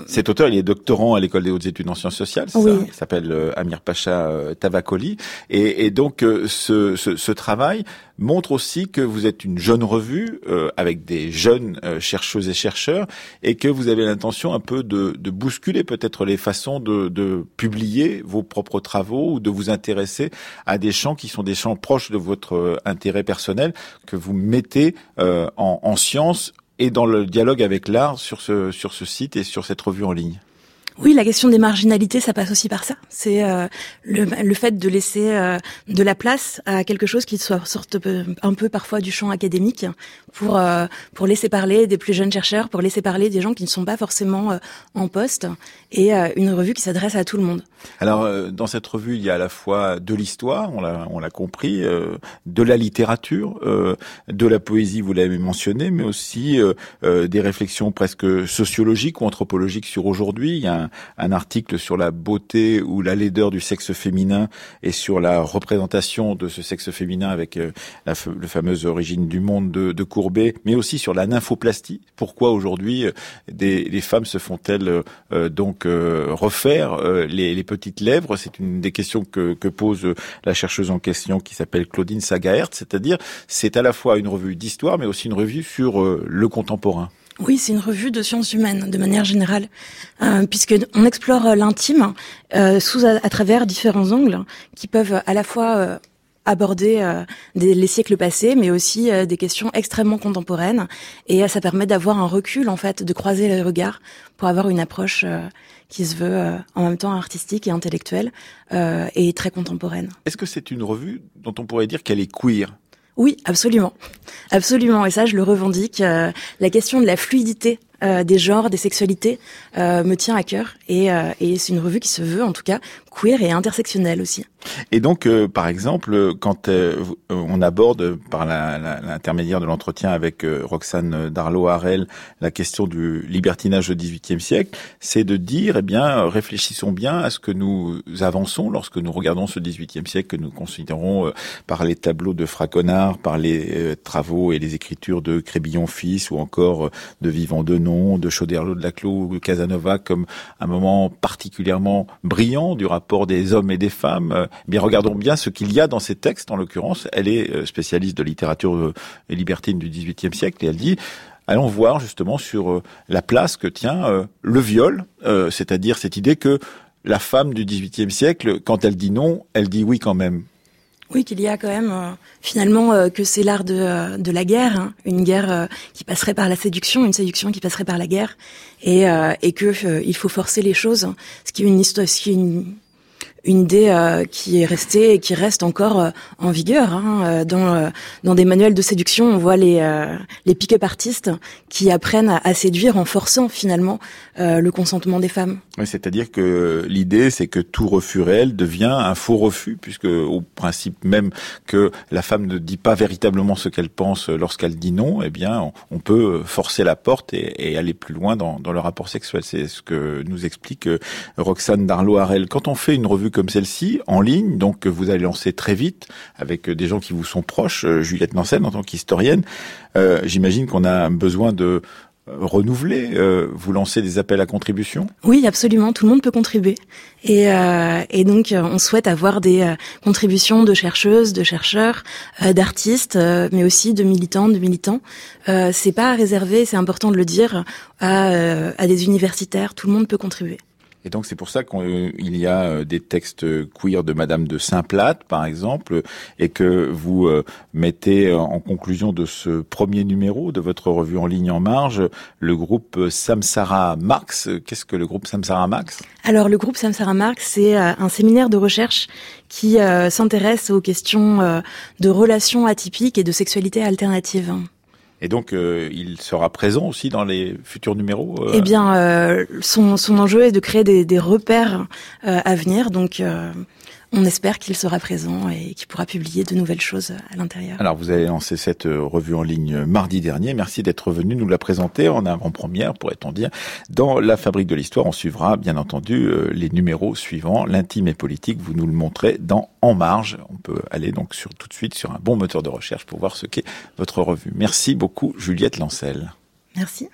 Cet auteur, il est doctorant à l'école des hautes études en sciences sociales. Oui. Ça? Il s'appelle Amir Pacha Tavakoli et, et donc ce, ce, ce, travail montre aussi que vous êtes une jeune revue avec des jeunes chercheuses et chercheurs et que vous avez l'intention un peu de, de bousculer peut-être les façons de, de publier vos propres travaux ou de vous intéresser à des qui sont des champs proches de votre euh, intérêt personnel que vous mettez euh, en, en science et dans le dialogue avec l'art sur ce, sur ce site et sur cette revue en ligne. Oui, la question des marginalités, ça passe aussi par ça. C'est euh, le, le, fait de laisser euh, de la place à quelque chose qui soit sorte un peu parfois du champ académique pour euh, pour laisser parler des plus jeunes chercheurs, pour laisser parler des gens qui ne sont pas forcément en poste, et une revue qui s'adresse à tout le monde. Alors, dans cette revue, il y a à la fois de l'histoire, on l'a compris, de la littérature, de la poésie, vous l'avez mentionné, mais aussi des réflexions presque sociologiques ou anthropologiques sur aujourd'hui. Article sur la beauté ou la laideur du sexe féminin et sur la représentation de ce sexe féminin avec euh, la, fameuse origine du monde de, Courbet, mais aussi sur la nymphoplastie. Pourquoi aujourd'hui euh, des, les femmes se font-elles euh, donc refaire les, petites lèvres? C'est une des questions que, que, pose la chercheuse en question qui s'appelle Claudine Sagaert, c'est-à-dire c'est à la fois une revue d'histoire, mais aussi une revue sur le contemporain. Oui, c'est une revue de sciences humaines de manière générale, euh, puisque on explore euh, l'intime euh, sous à, travers différents angles qui peuvent à la fois euh, aborder les siècles passés, mais aussi des questions extrêmement contemporaines. Et ça permet d'avoir un recul, en fait, de croiser les regards pour avoir une approche qui se veut en même temps artistique et intellectuelle et très contemporaine. Est-ce que c'est une revue dont on pourrait dire qu'elle est queer? Oui, absolument. Absolument. Et ça, je le revendique. Euh, la question de la fluidité euh, des genres, des sexualités, euh, me tient à cœur. Et, et c'est une revue qui se veut, en tout cas, queer et intersectionnelle aussi. Et donc, euh, par exemple, quand euh, on aborde par l'intermédiaire de l'entretien avec euh, Roxane Darlo-Harel la question du libertinage au XVIIIe siècle, c'est de dire, eh bien, réfléchissons bien à ce que nous avançons lorsque nous regardons ce XVIIIe siècle que nous considérons par les tableaux de Fraconard, par les travaux et les écritures de Crébillon-Fils ou encore de Vivant de de Chauderlot de Laclos ou Casanova comme un moment particulièrement brillant du rapport des hommes et des femmes eh bien regardons bien ce qu'il y a dans ces textes. En l'occurrence, elle est euh, spécialiste de littérature euh, libertine du XVIIIe siècle et elle dit allons voir justement sur euh, la place que tient le viol, c'est-à-dire cette idée que la femme du XVIIIe siècle, quand elle dit non, elle dit oui quand même. Oui, qu'il y a quand même finalement que c'est l'art de, de la guerre, hein. une guerre qui passerait par la séduction, une séduction qui passerait par la guerre, et, et que il faut forcer les choses, ce qui est une histoire, ce qui est une, une idée euh, qui est restée et qui reste encore euh, en vigueur. Hein. Dans, dans des manuels de séduction, on voit les, les pick-up artistes qui apprennent à, séduire en forçant finalement le consentement des femmes. Oui, C'est-à-dire que l'idée, c'est que tout refus réel devient un faux refus, puisque au principe même que la femme ne dit pas véritablement ce qu'elle pense lorsqu'elle dit non, eh bien, on, peut forcer la porte et, et aller plus loin dans, dans le rapport sexuel. C'est ce que nous explique Roxane Darlo-Harel. Quand on fait une revue comme celle-ci, en ligne, donc vous allez lancer très vite, avec des gens qui vous sont proches, euh, Juliette Nansen en tant qu'historienne, euh, j'imagine qu'on a besoin de euh, renouveler, vous lancez des appels à contribution Oui, absolument, tout le monde peut contribuer. Et, donc, on souhaite avoir des contributions de chercheuses, de chercheurs, d'artistes, mais aussi de militants, de militants. c'est pas réservé, c'est important de le dire, à des universitaires, tout le monde peut contribuer. Et donc c'est pour ça qu'il y a euh, des textes queer de Madame de Saint-Plate, par exemple, et que vous euh, mettez en conclusion de ce premier numéro de votre revue en ligne en marge le groupe Samsara Marx. Qu'est-ce que le groupe Samsara Marx? Alors le groupe Samsara Marx, c'est euh, un séminaire de recherche qui s'intéresse aux questions de relations atypiques et de sexualité alternative. Et donc, euh, il sera présent aussi dans les futurs numéros euh Eh bien, euh, son, son enjeu est de créer des, des repères à venir. Donc, on espère qu'il sera présent et qu'il pourra publier de nouvelles choses à l'intérieur. Alors, vous avez lancé cette euh, revue en ligne mardi dernier. Merci d'être venu nous la présenter en avant-première, pourrait-on dire. Dans la Fabrique de l'Histoire, on suivra, bien entendu, euh, les numéros suivants. L'intime et politique, vous nous le montrez dans En Marge. On peut aller donc sur, tout de suite sur un bon moteur de recherche pour voir ce qu'est votre revue. Merci beaucoup, Juliette Lancel. Merci.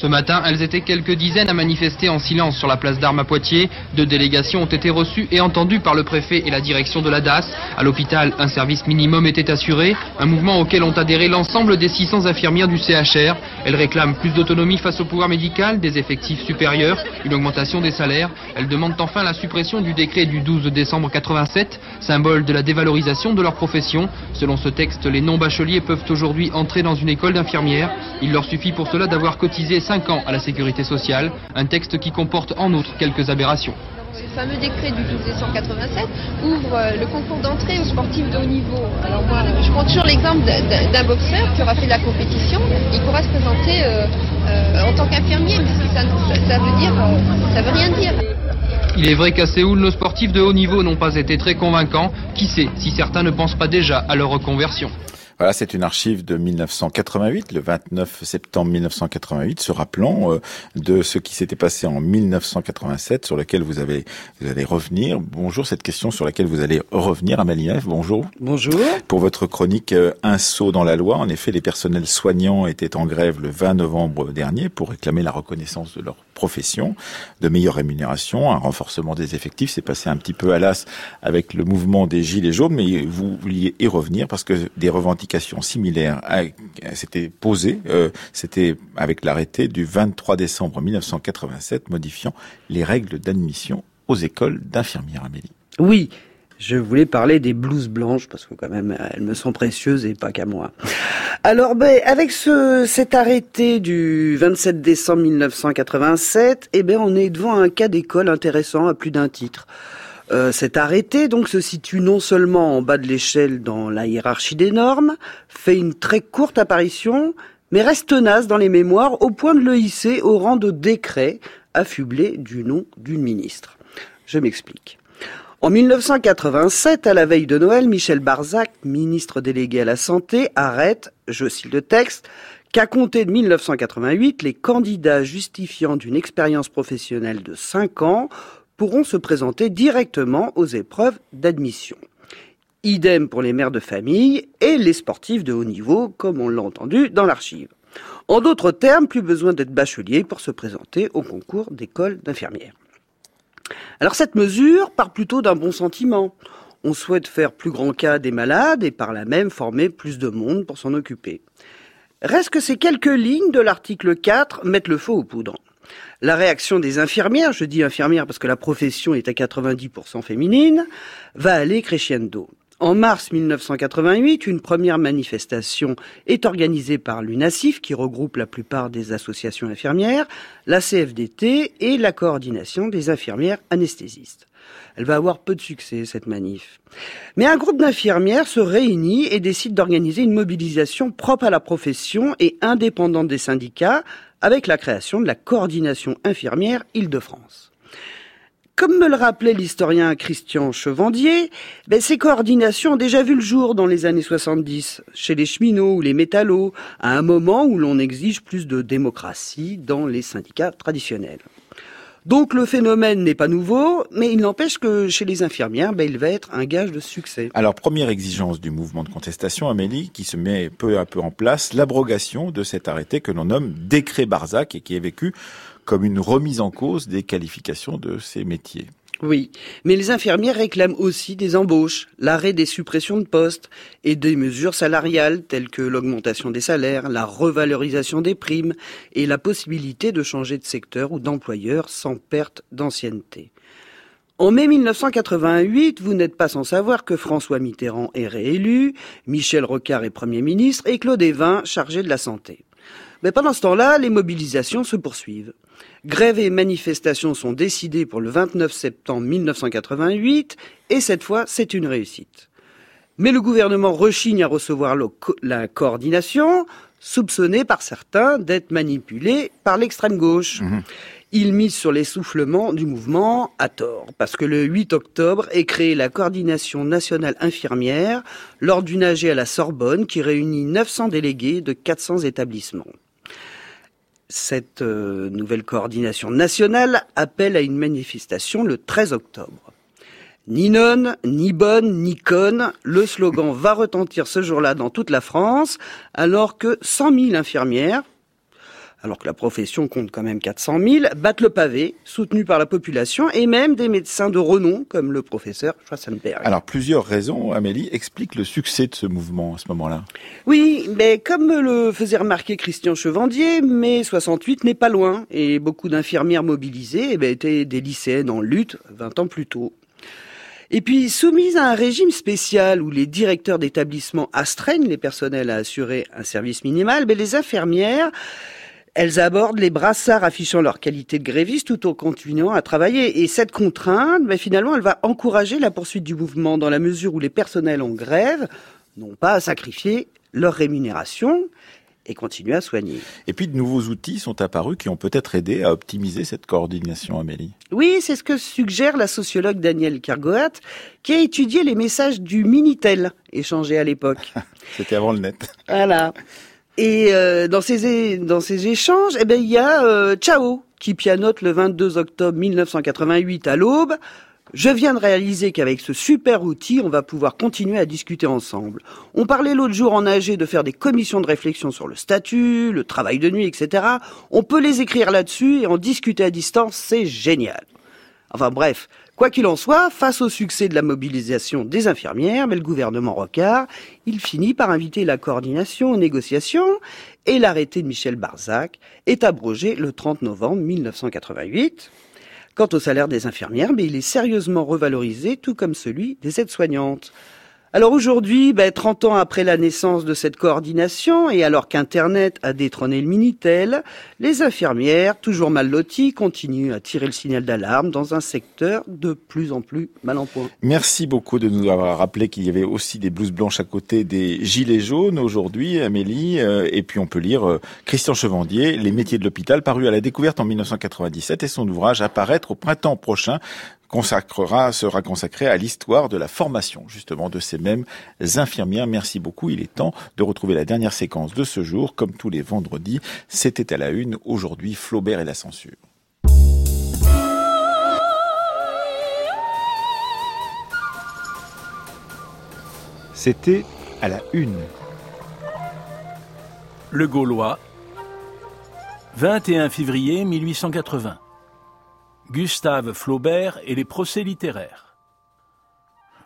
Ce matin, elles étaient quelques dizaines à manifester en silence sur la place d'Armes à Poitiers. Deux délégations ont été reçues et entendues par le préfet et la direction de la DAS. À l'hôpital, un service minimum était assuré, un mouvement auquel ont adhéré l'ensemble des 600 infirmières du CHR. Elles réclament plus d'autonomie face au pouvoir médical, des effectifs supérieurs, une augmentation des salaires. Elles demandent enfin la suppression du décret du 12 décembre 87, symbole de la dévalorisation de leur profession. Selon ce texte, les non-bacheliers peuvent aujourd'hui entrer dans une école d'infirmières. Il leur suffit pour cela d'avoir cotisé 5 ans à la sécurité sociale, un texte qui comporte en outre quelques aberrations. Ce fameux décret du 12 décembre 87 ouvre euh, le concours d'entrée aux sportifs de haut niveau. Alors moi, je prends toujours l'exemple d'un boxeur qui aura fait de la compétition, il pourra se présenter euh, euh, en tant qu'infirmier, mais ça, ça, veut dire, ça veut rien dire. Il est vrai qu'à Séoul, nos sportifs de haut niveau n'ont pas été très convaincants. Qui sait si certains ne pensent pas déjà à leur reconversion voilà, c'est une archive de 1988, le 29 septembre 1988, se rappelant euh, de ce qui s'était passé en 1987, sur lequel vous, avez, vous allez revenir. Bonjour, cette question sur laquelle vous allez revenir, Amélie bonjour. Bonjour. Pour votre chronique euh, Un saut dans la loi, en effet, les personnels soignants étaient en grève le 20 novembre dernier pour réclamer la reconnaissance de leur profession, de meilleures rémunérations, un renforcement des effectifs. C'est passé un petit peu à l'as avec le mouvement des Gilets jaunes, mais vous vouliez y revenir parce que des revendications similaires s'étaient posées. Euh, c'était avec l'arrêté du 23 décembre 1987 modifiant les règles d'admission aux écoles d'infirmières, Amélie. Oui, je voulais parler des blouses blanches parce que quand même elles me sont précieuses et pas qu'à moi. Alors ben avec ce cet arrêté du 27 décembre 1987, eh ben on est devant un cas d'école intéressant à plus d'un titre. Euh, cet arrêté donc se situe non seulement en bas de l'échelle dans la hiérarchie des normes, fait une très courte apparition, mais reste tenace dans les mémoires au point de le hisser au rang de décret affublé du nom d'une ministre. Je m'explique. En 1987, à la veille de Noël, Michel Barzac, ministre délégué à la Santé, arrête, je cite le texte, qu'à compter de 1988, les candidats justifiant d'une expérience professionnelle de 5 ans pourront se présenter directement aux épreuves d'admission. Idem pour les mères de famille et les sportifs de haut niveau, comme on l'a entendu dans l'archive. En d'autres termes, plus besoin d'être bachelier pour se présenter au concours d'école d'infirmières. Alors cette mesure part plutôt d'un bon sentiment. On souhaite faire plus grand cas des malades et par là même former plus de monde pour s'en occuper. Reste que ces quelques lignes de l'article 4 mettent le feu aux poudres. La réaction des infirmières, je dis infirmières parce que la profession est à 90% féminine, va aller crescendo. En mars 1988, une première manifestation est organisée par l'UNASIF, qui regroupe la plupart des associations infirmières, la CFDT et la coordination des infirmières anesthésistes. Elle va avoir peu de succès, cette manif. Mais un groupe d'infirmières se réunit et décide d'organiser une mobilisation propre à la profession et indépendante des syndicats avec la création de la coordination infirmière Île-de-France. Comme me le rappelait l'historien Christian Chevandier, ben, ces coordinations ont déjà vu le jour dans les années 70, chez les cheminots ou les métallos, à un moment où l'on exige plus de démocratie dans les syndicats traditionnels. Donc le phénomène n'est pas nouveau, mais il n'empêche que chez les infirmières, ben, il va être un gage de succès. Alors première exigence du mouvement de contestation, Amélie, qui se met peu à peu en place, l'abrogation de cet arrêté que l'on nomme décret Barzac et qui est vécu comme une remise en cause des qualifications de ces métiers. Oui, mais les infirmières réclament aussi des embauches, l'arrêt des suppressions de postes et des mesures salariales telles que l'augmentation des salaires, la revalorisation des primes et la possibilité de changer de secteur ou d'employeur sans perte d'ancienneté. En mai 1988, vous n'êtes pas sans savoir que François Mitterrand est réélu, Michel Rocard est Premier ministre et Claude Evin chargé de la santé. Mais pendant ce temps-là, les mobilisations se poursuivent. Grèves et manifestations sont décidées pour le 29 septembre 1988 et cette fois, c'est une réussite. Mais le gouvernement rechigne à recevoir la coordination, soupçonnée par certains d'être manipulée par l'extrême gauche. Mmh. Il mise sur l'essoufflement du mouvement à tort, parce que le 8 octobre est créée la coordination nationale infirmière lors d'une AG à la Sorbonne qui réunit 900 délégués de 400 établissements cette euh, nouvelle coordination nationale appelle à une manifestation le 13 octobre. Ni non, ni bonne, ni conne, le slogan va retentir ce jour-là dans toute la France, alors que 100 000 infirmières, alors que la profession compte quand même 400 000, battent le pavé, soutenus par la population et même des médecins de renom comme le professeur Schwarzenberg. Alors plusieurs raisons, Amélie, expliquent le succès de ce mouvement à ce moment-là. Oui, mais comme le faisait remarquer Christian Chevandier, mai 68 n'est pas loin et beaucoup d'infirmières mobilisées eh ben, étaient des lycéennes en lutte 20 ans plus tôt. Et puis, soumises à un régime spécial où les directeurs d'établissements astreignent les personnels à assurer un service minimal, mais les infirmières elles abordent les brassards affichant leur qualité de gréviste tout en continuant à travailler. Et cette contrainte, ben, finalement, elle va encourager la poursuite du mouvement dans la mesure où les personnels en grève n'ont pas à sacrifier leur rémunération et continuer à soigner. Et puis de nouveaux outils sont apparus qui ont peut-être aidé à optimiser cette coordination, Amélie. Oui, c'est ce que suggère la sociologue Danielle Kergoat, qui a étudié les messages du Minitel échangés à l'époque. [laughs] C'était avant le net. Voilà. Et euh, dans ces échanges, eh ben il y a euh, Chao qui pianote le 22 octobre 1988 à l'aube. Je viens de réaliser qu'avec ce super outil, on va pouvoir continuer à discuter ensemble. On parlait l'autre jour en AG de faire des commissions de réflexion sur le statut, le travail de nuit, etc. On peut les écrire là-dessus et en discuter à distance, c'est génial. Enfin bref, Quoi qu'il en soit, face au succès de la mobilisation des infirmières, mais le gouvernement Rocard, il finit par inviter la coordination aux négociations et l'arrêté de Michel Barzac est abrogé le 30 novembre 1988. Quant au salaire des infirmières, mais il est sérieusement revalorisé, tout comme celui des aides-soignantes. Alors aujourd'hui, ben, 30 ans après la naissance de cette coordination, et alors qu'Internet a détrôné le Minitel, les infirmières, toujours mal loties, continuent à tirer le signal d'alarme dans un secteur de plus en plus mal en point. Merci beaucoup de nous avoir rappelé qu'il y avait aussi des blouses blanches à côté des gilets jaunes aujourd'hui, Amélie, euh, et puis on peut lire euh, Christian Chevandier, Les métiers de l'hôpital, paru à la découverte en 1997, et son ouvrage apparaître au printemps prochain consacrera, sera consacré à l'histoire de la formation, justement, de ces mêmes infirmières. Merci beaucoup. Il est temps de retrouver la dernière séquence de ce jour, comme tous les vendredis. C'était à la une. Aujourd'hui, Flaubert et la censure. C'était à la une. Le Gaulois, 21 février 1880. Gustave Flaubert et les procès littéraires.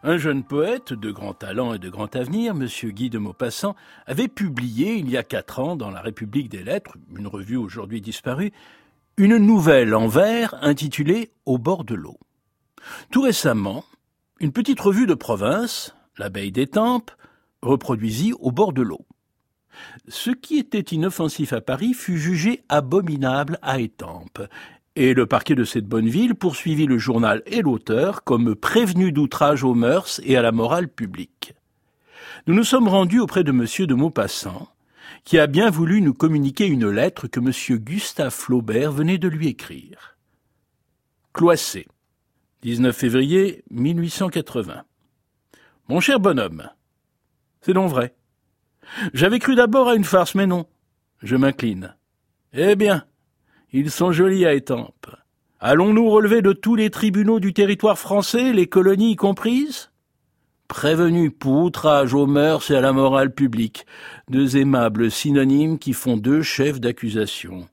Un jeune poète de grand talent et de grand avenir, M. Guy de Maupassant, avait publié il y a quatre ans dans La République des Lettres, une revue aujourd'hui disparue, une nouvelle en vers intitulée Au bord de l'eau. Tout récemment, une petite revue de province, l'abeille d'Étampes, reproduisit au bord de l'eau. Ce qui était inoffensif à Paris fut jugé abominable à Étampes, et le parquet de cette bonne ville poursuivit le journal et l'auteur comme prévenu d'outrage aux mœurs et à la morale publique. Nous nous sommes rendus auprès de M. de Maupassant, qui a bien voulu nous communiquer une lettre que M. Gustave Flaubert venait de lui écrire. Cloissé, 19 février 1880. Mon cher bonhomme, c'est donc vrai. J'avais cru d'abord à une farce, mais non. Je m'incline. Eh bien, ils sont jolis à Étampes. Allons-nous relever de tous les tribunaux du territoire français, les colonies y comprises? Prévenus pour outrage aux mœurs et à la morale publique, deux aimables synonymes qui font deux chefs d'accusation.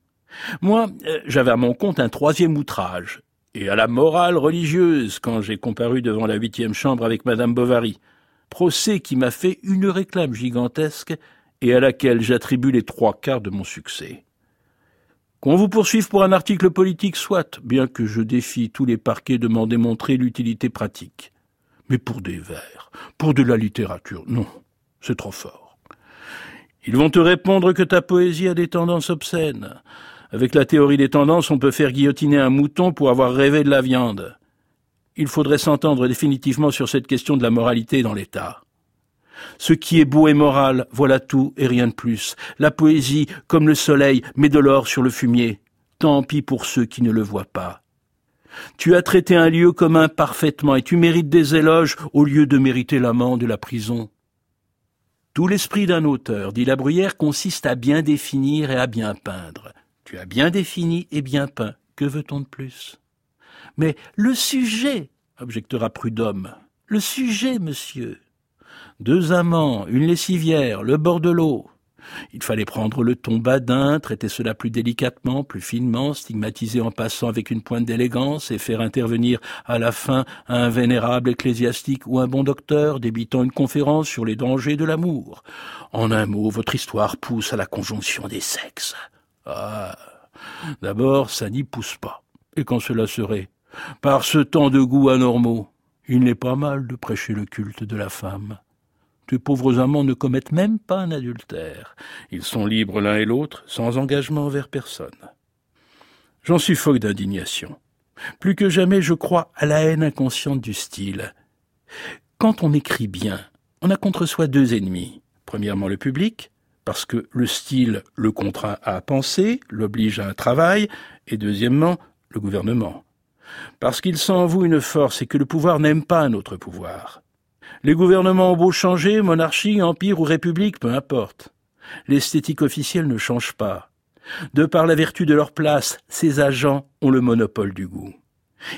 Moi, euh, j'avais à mon compte un troisième outrage, et à la morale religieuse quand j'ai comparu devant la huitième chambre avec madame Bovary procès qui m'a fait une réclame gigantesque et à laquelle j'attribue les trois quarts de mon succès. Qu'on vous poursuive pour un article politique, soit, bien que je défie tous les parquets de m'en démontrer l'utilité pratique. Mais pour des vers, pour de la littérature, non, c'est trop fort. Ils vont te répondre que ta poésie a des tendances obscènes. Avec la théorie des tendances, on peut faire guillotiner un mouton pour avoir rêvé de la viande il faudrait s'entendre définitivement sur cette question de la moralité dans l'État. Ce qui est beau et moral, voilà tout et rien de plus. La poésie, comme le soleil, met de l'or sur le fumier. Tant pis pour ceux qui ne le voient pas. Tu as traité un lieu commun parfaitement et tu mérites des éloges au lieu de mériter l'amende de la prison. Tout l'esprit d'un auteur, dit la Bruyère, consiste à bien définir et à bien peindre. Tu as bien défini et bien peint. Que veut-on de plus? Mais le sujet, objectera Prudhomme, le sujet, monsieur. Deux amants, une lessivière, le bord de l'eau. Il fallait prendre le ton badin, traiter cela plus délicatement, plus finement, stigmatiser en passant avec une pointe d'élégance et faire intervenir à la fin un vénérable ecclésiastique ou un bon docteur débitant une conférence sur les dangers de l'amour. En un mot, votre histoire pousse à la conjonction des sexes. Ah. D'abord, ça n'y pousse pas. Et quand cela serait? Par ce temps de goûts anormaux, il n'est pas mal de prêcher le culte de la femme. Pauvres amants ne commettent même pas un adultère. Ils sont libres l'un et l'autre, sans engagement envers personne. J'en suffoque d'indignation. Plus que jamais, je crois à la haine inconsciente du style. Quand on écrit bien, on a contre soi deux ennemis. Premièrement, le public, parce que le style le contraint à penser, l'oblige à un travail, et deuxièmement, le gouvernement parce qu'il sent en vous une force et que le pouvoir n'aime pas un autre pouvoir. Les gouvernements ont beau changer, monarchie, empire ou république, peu importe. L'esthétique officielle ne change pas. De par la vertu de leur place, ces agents ont le monopole du goût.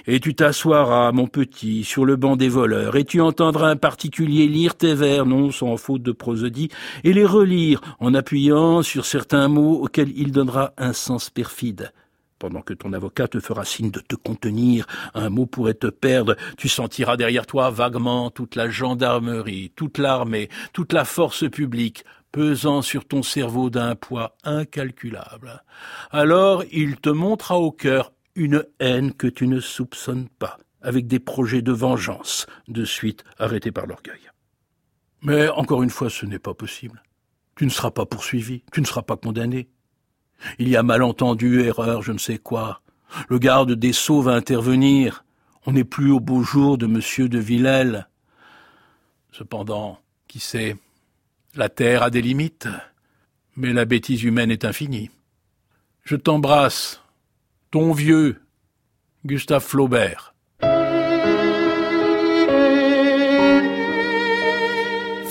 Et tu t'assoiras, mon petit, sur le banc des voleurs, et tu entendras un particulier lire tes vers, non sans faute de prosodie, et les relire en appuyant sur certains mots auxquels il donnera un sens perfide, pendant que ton avocat te fera signe de te contenir, un mot pourrait te perdre, tu sentiras derrière toi vaguement toute la gendarmerie, toute l'armée, toute la force publique, pesant sur ton cerveau d'un poids incalculable. Alors il te montrera au cœur une haine que tu ne soupçonnes pas, avec des projets de vengeance, de suite arrêtés par l'orgueil. Mais encore une fois, ce n'est pas possible. Tu ne seras pas poursuivi, tu ne seras pas condamné. Il y a malentendu, erreur, je ne sais quoi. Le garde des Sceaux va intervenir. On n'est plus au beau jour de monsieur de Villèle. Cependant, qui sait, la terre a des limites, mais la bêtise humaine est infinie. Je t'embrasse, ton vieux, Gustave Flaubert.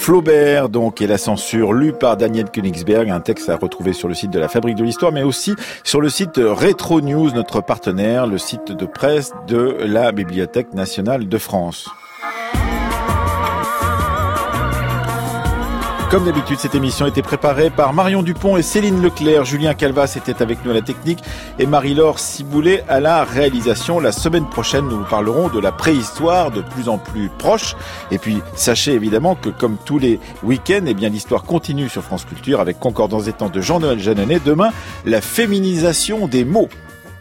Flaubert, donc, et la censure, lu par Daniel Königsberg, un texte à retrouver sur le site de la Fabrique de l'Histoire, mais aussi sur le site Retro News, notre partenaire, le site de presse de la Bibliothèque nationale de France. Comme d'habitude, cette émission a été préparée par Marion Dupont et Céline Leclerc. Julien Calvas était avec nous à la technique et Marie-Laure Ciboulet à la réalisation. La semaine prochaine, nous vous parlerons de la préhistoire de plus en plus proche. Et puis, sachez évidemment que comme tous les week-ends, eh bien, l'histoire continue sur France Culture avec Concordance des temps de Jean-Noël Jeannonnet. Demain, la féminisation des mots.